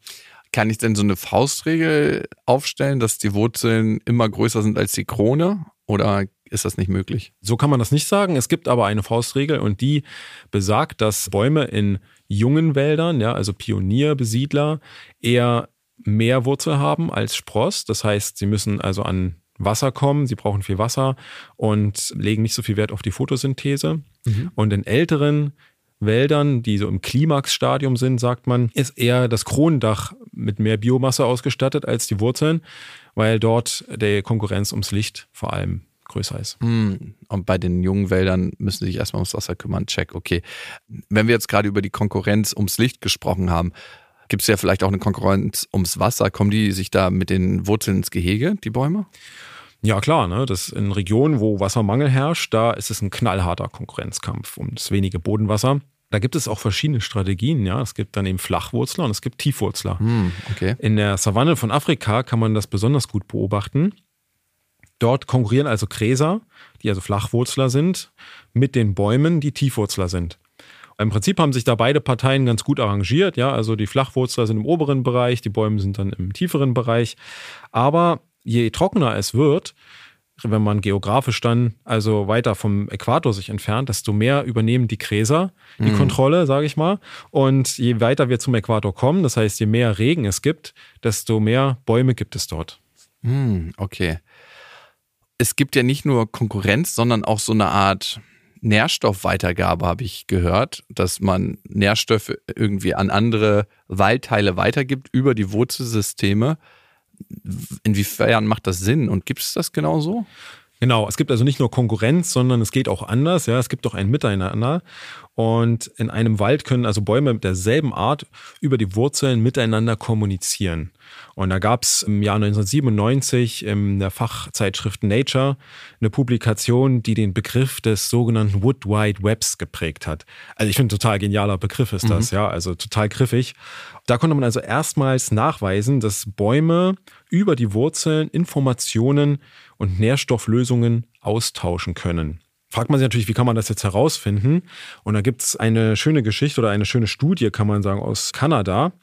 Kann ich denn so eine Faustregel aufstellen, dass die Wurzeln immer größer sind als die Krone? Oder ist das nicht möglich? So kann man das nicht sagen. Es gibt aber eine Faustregel und die besagt, dass Bäume in jungen Wäldern, ja, also Pionierbesiedler, eher mehr Wurzel haben als Spross. Das heißt, sie müssen also an Wasser kommen, sie brauchen viel Wasser und legen nicht so viel Wert auf die Photosynthese. Mhm. Und in älteren Wäldern, die so im Klimaxstadium sind, sagt man, ist eher das Kronendach mit mehr Biomasse ausgestattet als die Wurzeln, weil dort der Konkurrenz ums Licht vor allem größer ist. Mhm. Und bei den jungen Wäldern müssen sie sich erstmal ums Wasser kümmern. Check, okay. Wenn wir jetzt gerade über die Konkurrenz ums Licht gesprochen haben, Gibt es ja vielleicht auch eine Konkurrenz ums Wasser? Kommen die sich da mit den Wurzeln ins Gehege, die Bäume? Ja, klar, ne? Das in Regionen, wo Wassermangel herrscht, da ist es ein knallharter Konkurrenzkampf um das wenige Bodenwasser. Da gibt es auch verschiedene Strategien, ja. Es gibt dann eben Flachwurzler und es gibt Tiefwurzler. Hm, okay. In der Savanne von Afrika kann man das besonders gut beobachten. Dort konkurrieren also Gräser, die also Flachwurzler sind, mit den Bäumen, die Tiefwurzler sind. Im Prinzip haben sich da beide Parteien ganz gut arrangiert. Ja, also die Flachwurzler sind im oberen Bereich, die Bäume sind dann im tieferen Bereich. Aber je trockener es wird, wenn man geografisch dann also weiter vom Äquator sich entfernt, desto mehr übernehmen die Gräser die mhm. Kontrolle, sage ich mal. Und je weiter wir zum Äquator kommen, das heißt, je mehr Regen es gibt, desto mehr Bäume gibt es dort. Mhm, okay. Es gibt ja nicht nur Konkurrenz, sondern auch so eine Art Nährstoffweitergabe, habe ich gehört, dass man Nährstoffe irgendwie an andere Waldteile weitergibt über die Wurzelsysteme. Inwiefern macht das Sinn und gibt es das genauso? Genau, es gibt also nicht nur Konkurrenz, sondern es geht auch anders. Ja, es gibt auch ein Miteinander. Und in einem Wald können also Bäume derselben Art über die Wurzeln miteinander kommunizieren. Und da gab es im Jahr 1997 in der Fachzeitschrift Nature eine Publikation, die den Begriff des sogenannten Wood Wide Webs geprägt hat. Also ich finde, total genialer Begriff ist das, mhm. ja, also total griffig. Da konnte man also erstmals nachweisen, dass Bäume über die Wurzeln Informationen und Nährstofflösungen austauschen können. Fragt man sich natürlich, wie kann man das jetzt herausfinden? Und da gibt es eine schöne Geschichte oder eine schöne Studie, kann man sagen, aus Kanada,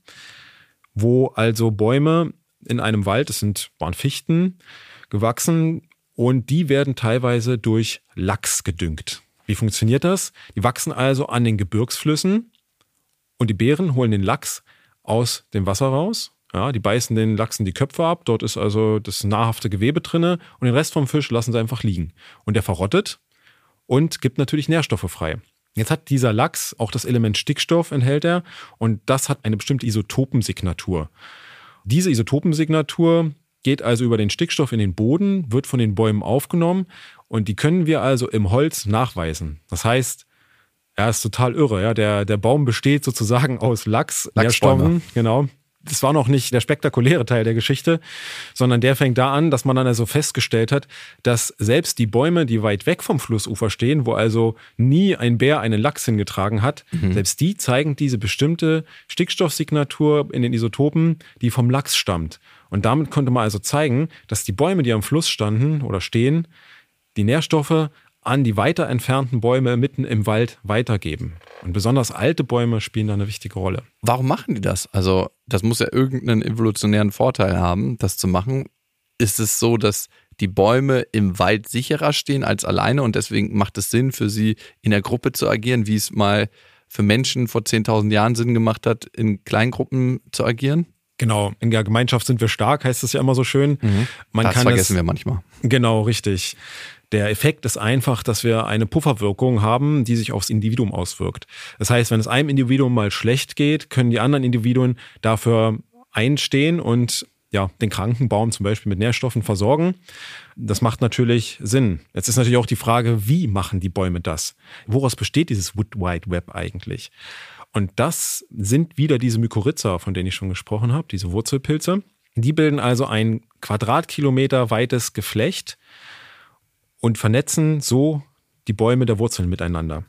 wo also Bäume in einem Wald, das sind, waren Fichten, gewachsen und die werden teilweise durch Lachs gedüngt. Wie funktioniert das? Die wachsen also an den Gebirgsflüssen und die Bären holen den Lachs aus dem Wasser raus. Ja, die beißen den Lachsen die Köpfe ab, dort ist also das nahrhafte Gewebe drinne und den Rest vom Fisch lassen sie einfach liegen. Und der verrottet und gibt natürlich Nährstoffe frei. Jetzt hat dieser Lachs auch das Element Stickstoff enthält er und das hat eine bestimmte Isotopensignatur. Diese Isotopensignatur geht also über den Stickstoff in den Boden, wird von den Bäumen aufgenommen und die können wir also im Holz nachweisen. Das heißt, ja, ist total irre. Ja. Der, der Baum besteht sozusagen aus Lachs, Nährstoffen, genau. Das war noch nicht der spektakuläre Teil der Geschichte, sondern der fängt da an, dass man dann also festgestellt hat, dass selbst die Bäume, die weit weg vom Flussufer stehen, wo also nie ein Bär einen Lachs hingetragen hat, mhm. selbst die zeigen diese bestimmte Stickstoffsignatur in den Isotopen, die vom Lachs stammt. Und damit konnte man also zeigen, dass die Bäume, die am Fluss standen oder stehen, die Nährstoffe an die weiter entfernten Bäume mitten im Wald weitergeben. Und besonders alte Bäume spielen da eine wichtige Rolle. Warum machen die das? Also, das muss ja irgendeinen evolutionären Vorteil haben, das zu machen. Ist es so, dass die Bäume im Wald sicherer stehen als alleine und deswegen macht es Sinn für sie in der Gruppe zu agieren, wie es mal für Menschen vor 10.000 Jahren Sinn gemacht hat, in Kleingruppen zu agieren? Genau, in der Gemeinschaft sind wir stark, heißt es ja immer so schön. Mhm. Man das vergessen es, wir manchmal. Genau, richtig. Der Effekt ist einfach, dass wir eine Pufferwirkung haben, die sich aufs Individuum auswirkt. Das heißt, wenn es einem Individuum mal schlecht geht, können die anderen Individuen dafür einstehen und ja, den kranken Baum zum Beispiel mit Nährstoffen versorgen. Das macht natürlich Sinn. Jetzt ist natürlich auch die Frage, wie machen die Bäume das? Woraus besteht dieses Wood Wide Web eigentlich? Und das sind wieder diese Mykorrhiza, von denen ich schon gesprochen habe, diese Wurzelpilze. Die bilden also ein Quadratkilometer weites Geflecht und vernetzen so die Bäume der Wurzeln miteinander.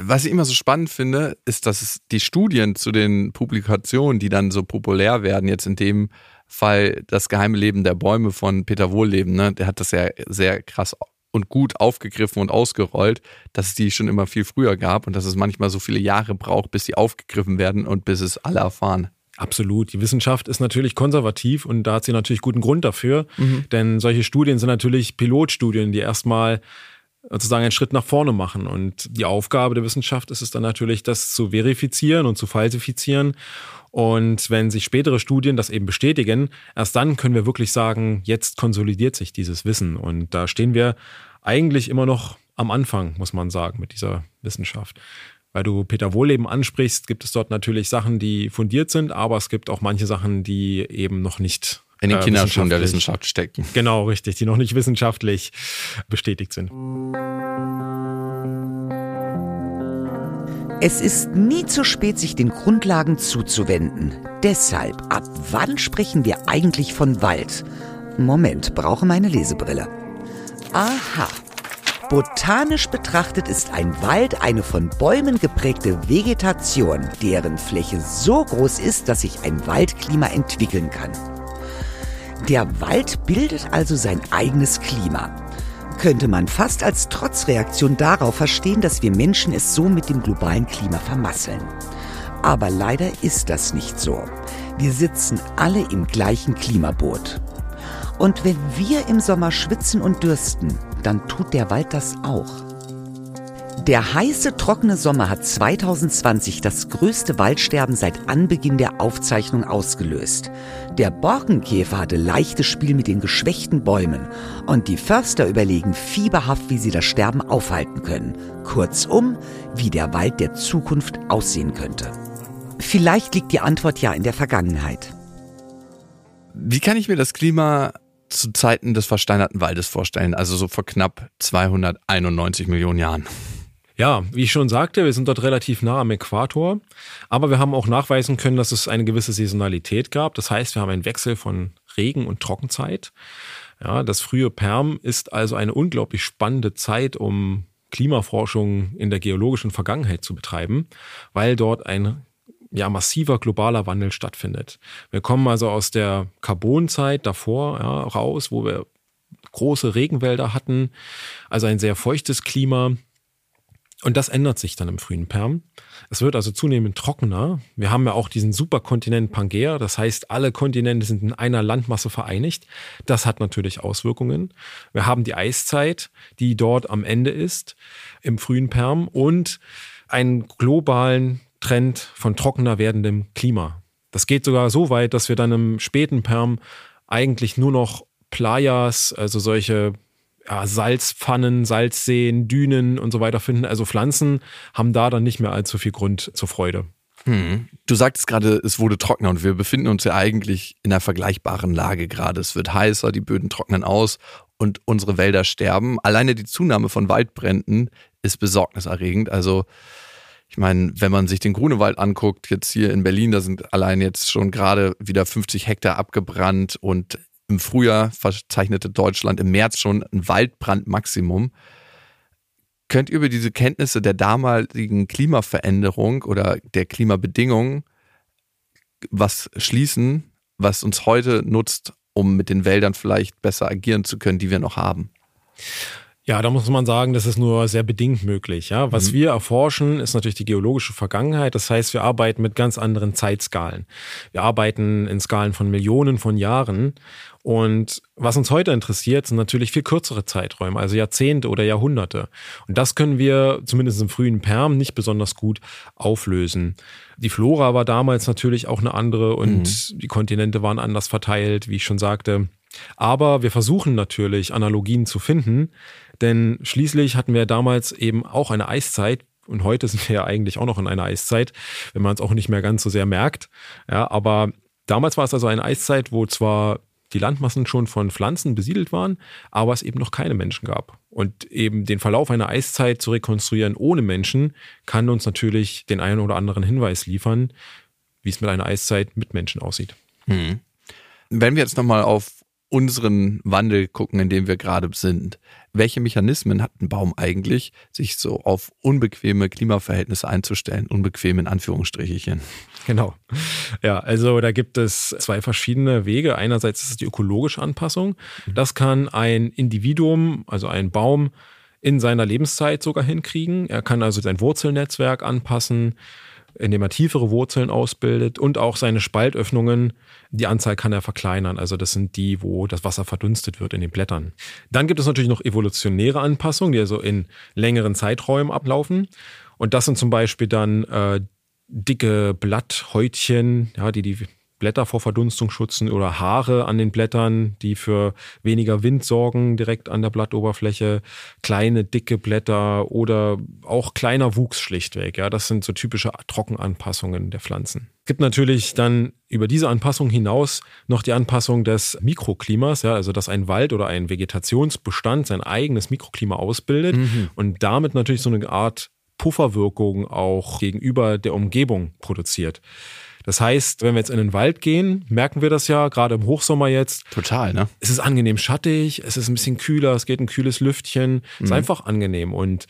Was ich immer so spannend finde, ist, dass die Studien zu den Publikationen, die dann so populär werden, jetzt in dem Fall das geheime Leben der Bäume von Peter Wohlleben, ne, der hat das ja sehr krass und gut aufgegriffen und ausgerollt, dass es die schon immer viel früher gab und dass es manchmal so viele Jahre braucht, bis sie aufgegriffen werden und bis es alle erfahren. Absolut. Die Wissenschaft ist natürlich konservativ und da hat sie natürlich guten Grund dafür. Mhm. Denn solche Studien sind natürlich Pilotstudien, die erstmal sozusagen einen Schritt nach vorne machen. Und die Aufgabe der Wissenschaft ist es dann natürlich, das zu verifizieren und zu falsifizieren. Und wenn sich spätere Studien das eben bestätigen, erst dann können wir wirklich sagen, jetzt konsolidiert sich dieses Wissen. Und da stehen wir eigentlich immer noch am Anfang, muss man sagen, mit dieser Wissenschaft. Weil du Peter Wohlleben ansprichst, gibt es dort natürlich Sachen, die fundiert sind, aber es gibt auch manche Sachen, die eben noch nicht in den äh, Kinderschuhen der Wissenschaft stecken. Genau, richtig, die noch nicht wissenschaftlich bestätigt sind. Es ist nie zu spät, sich den Grundlagen zuzuwenden. Deshalb, ab wann sprechen wir eigentlich von Wald? Moment, brauche meine Lesebrille. Aha. Botanisch betrachtet ist ein Wald eine von Bäumen geprägte Vegetation, deren Fläche so groß ist, dass sich ein Waldklima entwickeln kann. Der Wald bildet also sein eigenes Klima. Könnte man fast als Trotzreaktion darauf verstehen, dass wir Menschen es so mit dem globalen Klima vermasseln. Aber leider ist das nicht so. Wir sitzen alle im gleichen Klimaboot. Und wenn wir im Sommer schwitzen und dürsten, dann tut der Wald das auch. Der heiße, trockene Sommer hat 2020 das größte Waldsterben seit Anbeginn der Aufzeichnung ausgelöst. Der Borkenkäfer hatte leichtes Spiel mit den geschwächten Bäumen und die Förster überlegen fieberhaft, wie sie das Sterben aufhalten können. Kurzum, wie der Wald der Zukunft aussehen könnte. Vielleicht liegt die Antwort ja in der Vergangenheit. Wie kann ich mir das Klima zu Zeiten des versteinerten Waldes vorstellen, also so vor knapp 291 Millionen Jahren? Ja, wie ich schon sagte, wir sind dort relativ nah am Äquator, aber wir haben auch nachweisen können, dass es eine gewisse Saisonalität gab. Das heißt, wir haben einen Wechsel von Regen- und Trockenzeit. Ja, das frühe Perm ist also eine unglaublich spannende Zeit, um Klimaforschung in der geologischen Vergangenheit zu betreiben, weil dort ein ja, massiver globaler Wandel stattfindet. Wir kommen also aus der Carbonzeit davor ja, raus, wo wir große Regenwälder hatten, also ein sehr feuchtes Klima, und das ändert sich dann im frühen Perm. Es wird also zunehmend trockener. Wir haben ja auch diesen Superkontinent Pangea, das heißt, alle Kontinente sind in einer Landmasse vereinigt. Das hat natürlich Auswirkungen. Wir haben die Eiszeit, die dort am Ende ist, im frühen Perm und einen globalen Trend von trockener werdendem Klima. Das geht sogar so weit, dass wir dann im späten Perm eigentlich nur noch Playas, also solche ja, Salzpfannen, Salzseen, Dünen und so weiter finden. Also Pflanzen haben da dann nicht mehr allzu viel Grund zur Freude. Hm. Du sagtest gerade, es wurde trockener und wir befinden uns ja eigentlich in einer vergleichbaren Lage gerade. Es wird heißer, die Böden trocknen aus und unsere Wälder sterben. Alleine die Zunahme von Waldbränden ist besorgniserregend. Also ich meine, wenn man sich den Grunewald anguckt, jetzt hier in Berlin, da sind allein jetzt schon gerade wieder 50 Hektar abgebrannt und im Frühjahr verzeichnete Deutschland im März schon ein Waldbrandmaximum. Könnt ihr über diese Kenntnisse der damaligen Klimaveränderung oder der Klimabedingungen was schließen, was uns heute nutzt, um mit den Wäldern vielleicht besser agieren zu können, die wir noch haben? Ja, da muss man sagen, das ist nur sehr bedingt möglich. Ja, was mhm. wir erforschen, ist natürlich die geologische Vergangenheit. Das heißt, wir arbeiten mit ganz anderen Zeitskalen. Wir arbeiten in Skalen von Millionen von Jahren. Und was uns heute interessiert, sind natürlich viel kürzere Zeiträume, also Jahrzehnte oder Jahrhunderte. Und das können wir zumindest im frühen Perm nicht besonders gut auflösen. Die Flora war damals natürlich auch eine andere und mhm. die Kontinente waren anders verteilt, wie ich schon sagte. Aber wir versuchen natürlich Analogien zu finden, denn schließlich hatten wir damals eben auch eine Eiszeit, und heute sind wir ja eigentlich auch noch in einer Eiszeit, wenn man es auch nicht mehr ganz so sehr merkt. Ja, aber Damals war es also eine Eiszeit, wo zwar die Landmassen schon von Pflanzen besiedelt waren, aber es eben noch keine Menschen gab. Und eben den Verlauf einer Eiszeit zu rekonstruieren ohne Menschen kann uns natürlich den einen oder anderen Hinweis liefern, wie es mit einer Eiszeit mit Menschen aussieht. Hm. Wenn wir jetzt nochmal auf unseren Wandel gucken, in dem wir gerade sind. Welche Mechanismen hat ein Baum eigentlich, sich so auf unbequeme Klimaverhältnisse einzustellen? Unbequem in Anführungsstrichen. Genau. Ja, also da gibt es zwei verschiedene Wege. Einerseits ist es die ökologische Anpassung. Das kann ein Individuum, also ein Baum, in seiner Lebenszeit sogar hinkriegen. Er kann also sein Wurzelnetzwerk anpassen indem er tiefere Wurzeln ausbildet und auch seine Spaltöffnungen, die Anzahl kann er verkleinern. Also das sind die, wo das Wasser verdunstet wird in den Blättern. Dann gibt es natürlich noch evolutionäre Anpassungen, die also in längeren Zeiträumen ablaufen. Und das sind zum Beispiel dann äh, dicke Blatthäutchen, ja, die die Blätter vor Verdunstung schützen oder Haare an den Blättern, die für weniger Wind sorgen, direkt an der Blattoberfläche, kleine, dicke Blätter oder auch kleiner Wuchs schlichtweg. Ja, das sind so typische Trockenanpassungen der Pflanzen. Es gibt natürlich dann über diese Anpassung hinaus noch die Anpassung des Mikroklimas, ja, also dass ein Wald oder ein Vegetationsbestand sein eigenes Mikroklima ausbildet mhm. und damit natürlich so eine Art Pufferwirkung auch gegenüber der Umgebung produziert. Das heißt, wenn wir jetzt in den Wald gehen, merken wir das ja, gerade im Hochsommer jetzt. Total, ne? Es ist angenehm schattig, es ist ein bisschen kühler, es geht ein kühles Lüftchen, mhm. es ist mhm. einfach angenehm. Und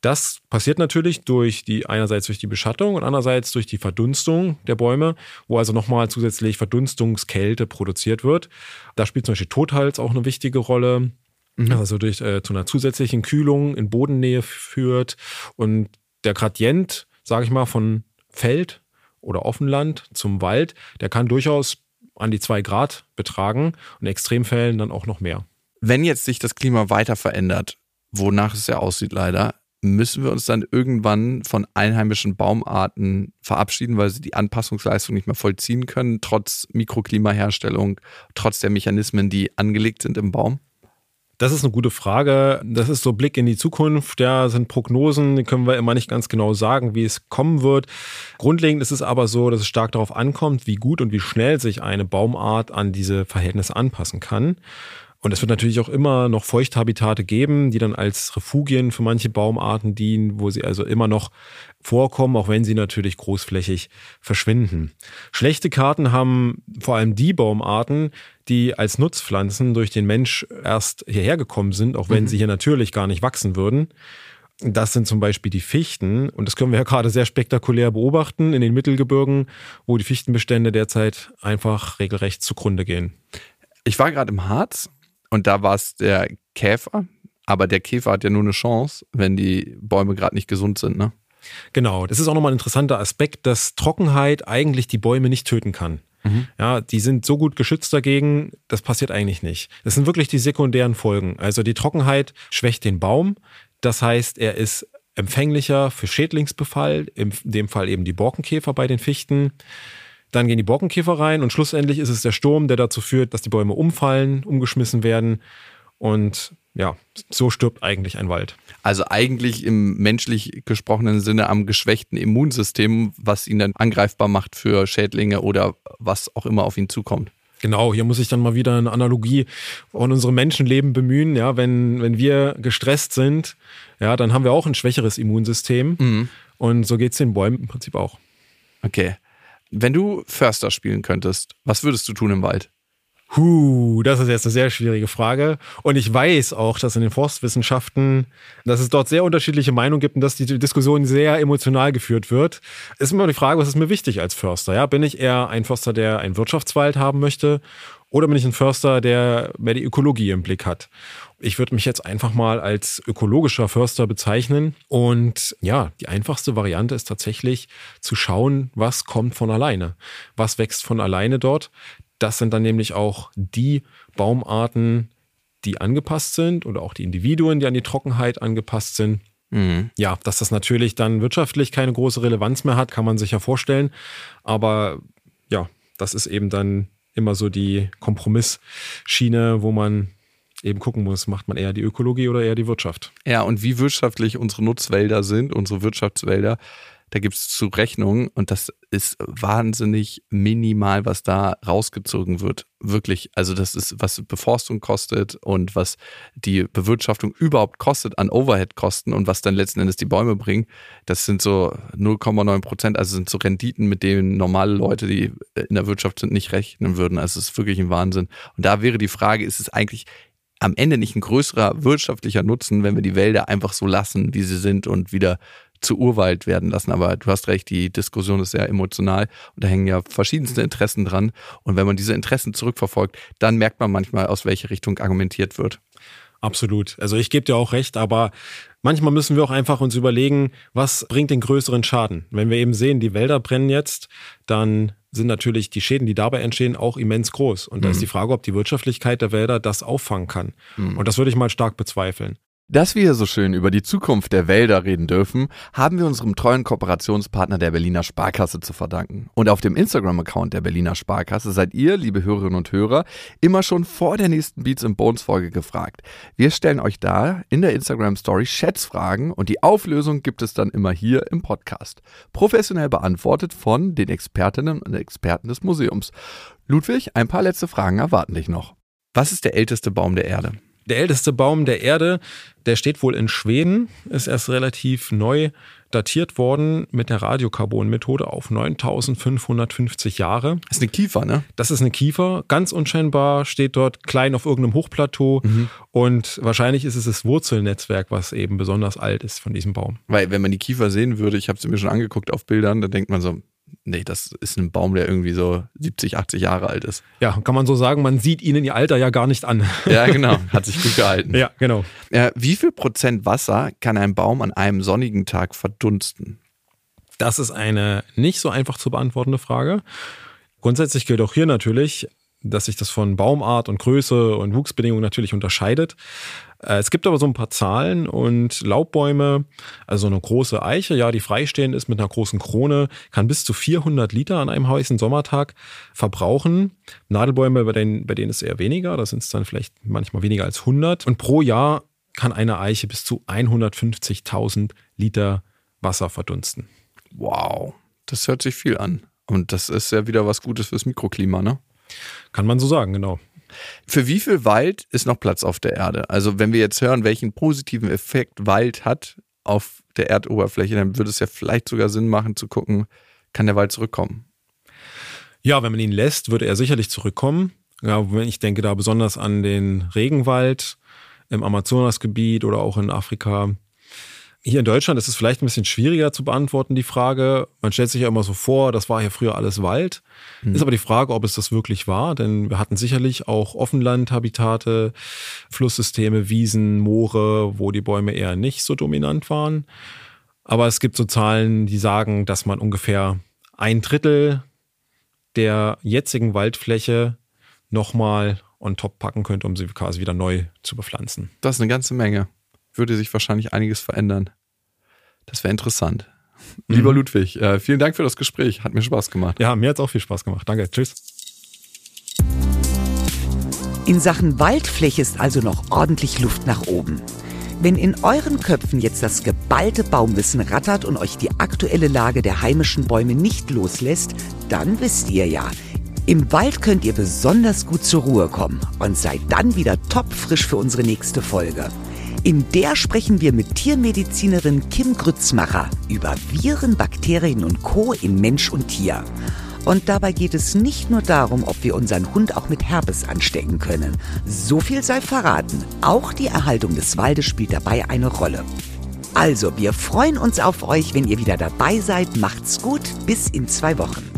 das passiert natürlich durch die, einerseits durch die Beschattung und andererseits durch die Verdunstung der Bäume, wo also nochmal zusätzlich Verdunstungskälte produziert wird. Da spielt zum Beispiel Totholz auch eine wichtige Rolle. Mhm. Also durch äh, zu einer zusätzlichen Kühlung in Bodennähe führt. Und der Gradient, sage ich mal, von Feld oder Offenland zum Wald, der kann durchaus an die zwei Grad betragen und in Extremfällen dann auch noch mehr. Wenn jetzt sich das Klima weiter verändert, wonach es ja aussieht leider, müssen wir uns dann irgendwann von einheimischen Baumarten verabschieden, weil sie die Anpassungsleistung nicht mehr vollziehen können, trotz Mikroklimaherstellung, trotz der Mechanismen, die angelegt sind im Baum? Das ist eine gute Frage. Das ist so Blick in die Zukunft. Ja, sind Prognosen, die können wir immer nicht ganz genau sagen, wie es kommen wird. Grundlegend ist es aber so, dass es stark darauf ankommt, wie gut und wie schnell sich eine Baumart an diese Verhältnisse anpassen kann. Und es wird natürlich auch immer noch Feuchthabitate geben, die dann als Refugien für manche Baumarten dienen, wo sie also immer noch vorkommen, auch wenn sie natürlich großflächig verschwinden. Schlechte Karten haben vor allem die Baumarten, die als Nutzpflanzen durch den Mensch erst hierher gekommen sind, auch wenn mhm. sie hier natürlich gar nicht wachsen würden. Das sind zum Beispiel die Fichten. Und das können wir ja gerade sehr spektakulär beobachten in den Mittelgebirgen, wo die Fichtenbestände derzeit einfach regelrecht zugrunde gehen. Ich war gerade im Harz und da war es der Käfer. Aber der Käfer hat ja nur eine Chance, wenn die Bäume gerade nicht gesund sind, ne? Genau, das ist auch nochmal ein interessanter Aspekt, dass Trockenheit eigentlich die Bäume nicht töten kann. Mhm. Ja, die sind so gut geschützt dagegen, das passiert eigentlich nicht. Das sind wirklich die sekundären Folgen. Also die Trockenheit schwächt den Baum. Das heißt, er ist empfänglicher für Schädlingsbefall, in dem Fall eben die Borkenkäfer bei den Fichten. Dann gehen die Borkenkäfer rein und schlussendlich ist es der Sturm, der dazu führt, dass die Bäume umfallen, umgeschmissen werden. Und ja, so stirbt eigentlich ein Wald. Also eigentlich im menschlich gesprochenen Sinne am geschwächten Immunsystem, was ihn dann angreifbar macht für Schädlinge oder was auch immer auf ihn zukommt. Genau, hier muss ich dann mal wieder eine Analogie von unserem Menschenleben bemühen. Ja, wenn, wenn wir gestresst sind, ja, dann haben wir auch ein schwächeres Immunsystem. Mhm. Und so geht es den Bäumen im Prinzip auch. Okay. Wenn du Förster spielen könntest, was würdest du tun im Wald? Huh, das ist jetzt eine sehr schwierige Frage. Und ich weiß auch, dass in den Forstwissenschaften, dass es dort sehr unterschiedliche Meinungen gibt und dass die Diskussion sehr emotional geführt wird. Ist immer die Frage, was ist mir wichtig als Förster? Ja, bin ich eher ein Förster, der einen Wirtschaftswald haben möchte? Oder bin ich ein Förster, der mehr die Ökologie im Blick hat? Ich würde mich jetzt einfach mal als ökologischer Förster bezeichnen. Und ja, die einfachste Variante ist tatsächlich zu schauen, was kommt von alleine. Was wächst von alleine dort? Das sind dann nämlich auch die Baumarten, die angepasst sind oder auch die Individuen, die an die Trockenheit angepasst sind. Mhm. Ja, dass das natürlich dann wirtschaftlich keine große Relevanz mehr hat, kann man sich ja vorstellen. Aber ja, das ist eben dann immer so die Kompromissschiene, wo man eben gucken muss, macht man eher die Ökologie oder eher die Wirtschaft. Ja, und wie wirtschaftlich unsere Nutzwälder sind, unsere Wirtschaftswälder, da gibt es Zurechnungen und das ist wahnsinnig minimal, was da rausgezogen wird. Wirklich, also das ist, was Beforstung kostet und was die Bewirtschaftung überhaupt kostet an Overhead-Kosten und was dann letzten Endes die Bäume bringen. Das sind so 0,9 Prozent, also sind so Renditen, mit denen normale Leute, die in der Wirtschaft sind, nicht rechnen würden. Also es ist wirklich ein Wahnsinn. Und da wäre die Frage, ist es eigentlich am Ende nicht ein größerer wirtschaftlicher Nutzen, wenn wir die Wälder einfach so lassen, wie sie sind und wieder zu Urwald werden lassen. Aber du hast recht, die Diskussion ist sehr emotional und da hängen ja verschiedenste Interessen dran. Und wenn man diese Interessen zurückverfolgt, dann merkt man manchmal, aus welche Richtung argumentiert wird. Absolut. Also ich gebe dir auch recht, aber manchmal müssen wir auch einfach uns überlegen, was bringt den größeren Schaden. Wenn wir eben sehen, die Wälder brennen jetzt, dann sind natürlich die Schäden, die dabei entstehen, auch immens groß. Und da mhm. ist die Frage, ob die Wirtschaftlichkeit der Wälder das auffangen kann. Mhm. Und das würde ich mal stark bezweifeln. Dass wir so schön über die Zukunft der Wälder reden dürfen, haben wir unserem treuen Kooperationspartner der Berliner Sparkasse zu verdanken. Und auf dem Instagram-Account der Berliner Sparkasse seid ihr, liebe Hörerinnen und Hörer, immer schon vor der nächsten Beats Bones Folge gefragt. Wir stellen euch da in der Instagram-Story Schätzfragen und die Auflösung gibt es dann immer hier im Podcast. Professionell beantwortet von den Expertinnen und Experten des Museums. Ludwig, ein paar letzte Fragen erwarten dich noch. Was ist der älteste Baum der Erde? Der älteste Baum der Erde, der steht wohl in Schweden, ist erst relativ neu datiert worden mit der Radiokarbonmethode auf 9550 Jahre. Das ist eine Kiefer, ne? Das ist eine Kiefer. Ganz unscheinbar steht dort klein auf irgendeinem Hochplateau mhm. und wahrscheinlich ist es das Wurzelnetzwerk, was eben besonders alt ist von diesem Baum. Weil wenn man die Kiefer sehen würde, ich habe sie mir schon angeguckt auf Bildern, dann denkt man so, Nee, das ist ein Baum, der irgendwie so 70, 80 Jahre alt ist. Ja, kann man so sagen, man sieht ihnen ihr Alter ja gar nicht an. Ja, genau, hat sich gut gehalten. ja, genau. Äh, wie viel Prozent Wasser kann ein Baum an einem sonnigen Tag verdunsten? Das ist eine nicht so einfach zu beantwortende Frage. Grundsätzlich gilt auch hier natürlich, dass sich das von Baumart und Größe und Wuchsbedingungen natürlich unterscheidet. Äh, es gibt aber so ein paar Zahlen und Laubbäume, also eine große Eiche, ja, die freistehend ist mit einer großen Krone, kann bis zu 400 Liter an einem heißen Sommertag verbrauchen. Nadelbäume, bei denen, bei denen ist es eher weniger, da sind es dann vielleicht manchmal weniger als 100. Und pro Jahr kann eine Eiche bis zu 150.000 Liter Wasser verdunsten. Wow, das hört sich viel an. Und das ist ja wieder was Gutes fürs Mikroklima, ne? Kann man so sagen, genau. Für wie viel Wald ist noch Platz auf der Erde? Also wenn wir jetzt hören, welchen positiven Effekt Wald hat auf der Erdoberfläche, dann würde es ja vielleicht sogar Sinn machen zu gucken, kann der Wald zurückkommen? Ja, wenn man ihn lässt, würde er sicherlich zurückkommen. Ja, ich denke da besonders an den Regenwald im Amazonasgebiet oder auch in Afrika. Hier in Deutschland ist es vielleicht ein bisschen schwieriger zu beantworten, die Frage. Man stellt sich ja immer so vor, das war hier früher alles Wald. Mhm. Ist aber die Frage, ob es das wirklich war, denn wir hatten sicherlich auch Offenlandhabitate, Flusssysteme, Wiesen, Moore, wo die Bäume eher nicht so dominant waren. Aber es gibt so Zahlen, die sagen, dass man ungefähr ein Drittel der jetzigen Waldfläche nochmal on top packen könnte, um sie quasi wieder neu zu bepflanzen. Das ist eine ganze Menge würde sich wahrscheinlich einiges verändern. Das wäre interessant. Mhm. Lieber Ludwig, äh, vielen Dank für das Gespräch. Hat mir Spaß gemacht. Ja, mir hat es auch viel Spaß gemacht. Danke. Tschüss. In Sachen Waldfläche ist also noch ordentlich Luft nach oben. Wenn in euren Köpfen jetzt das geballte Baumwissen rattert und euch die aktuelle Lage der heimischen Bäume nicht loslässt, dann wisst ihr ja, im Wald könnt ihr besonders gut zur Ruhe kommen und seid dann wieder topfrisch für unsere nächste Folge. In der sprechen wir mit Tiermedizinerin Kim Grützmacher über Viren, Bakterien und Co. in Mensch und Tier. Und dabei geht es nicht nur darum, ob wir unseren Hund auch mit Herpes anstecken können. So viel sei verraten. Auch die Erhaltung des Waldes spielt dabei eine Rolle. Also, wir freuen uns auf euch, wenn ihr wieder dabei seid. Macht's gut, bis in zwei Wochen.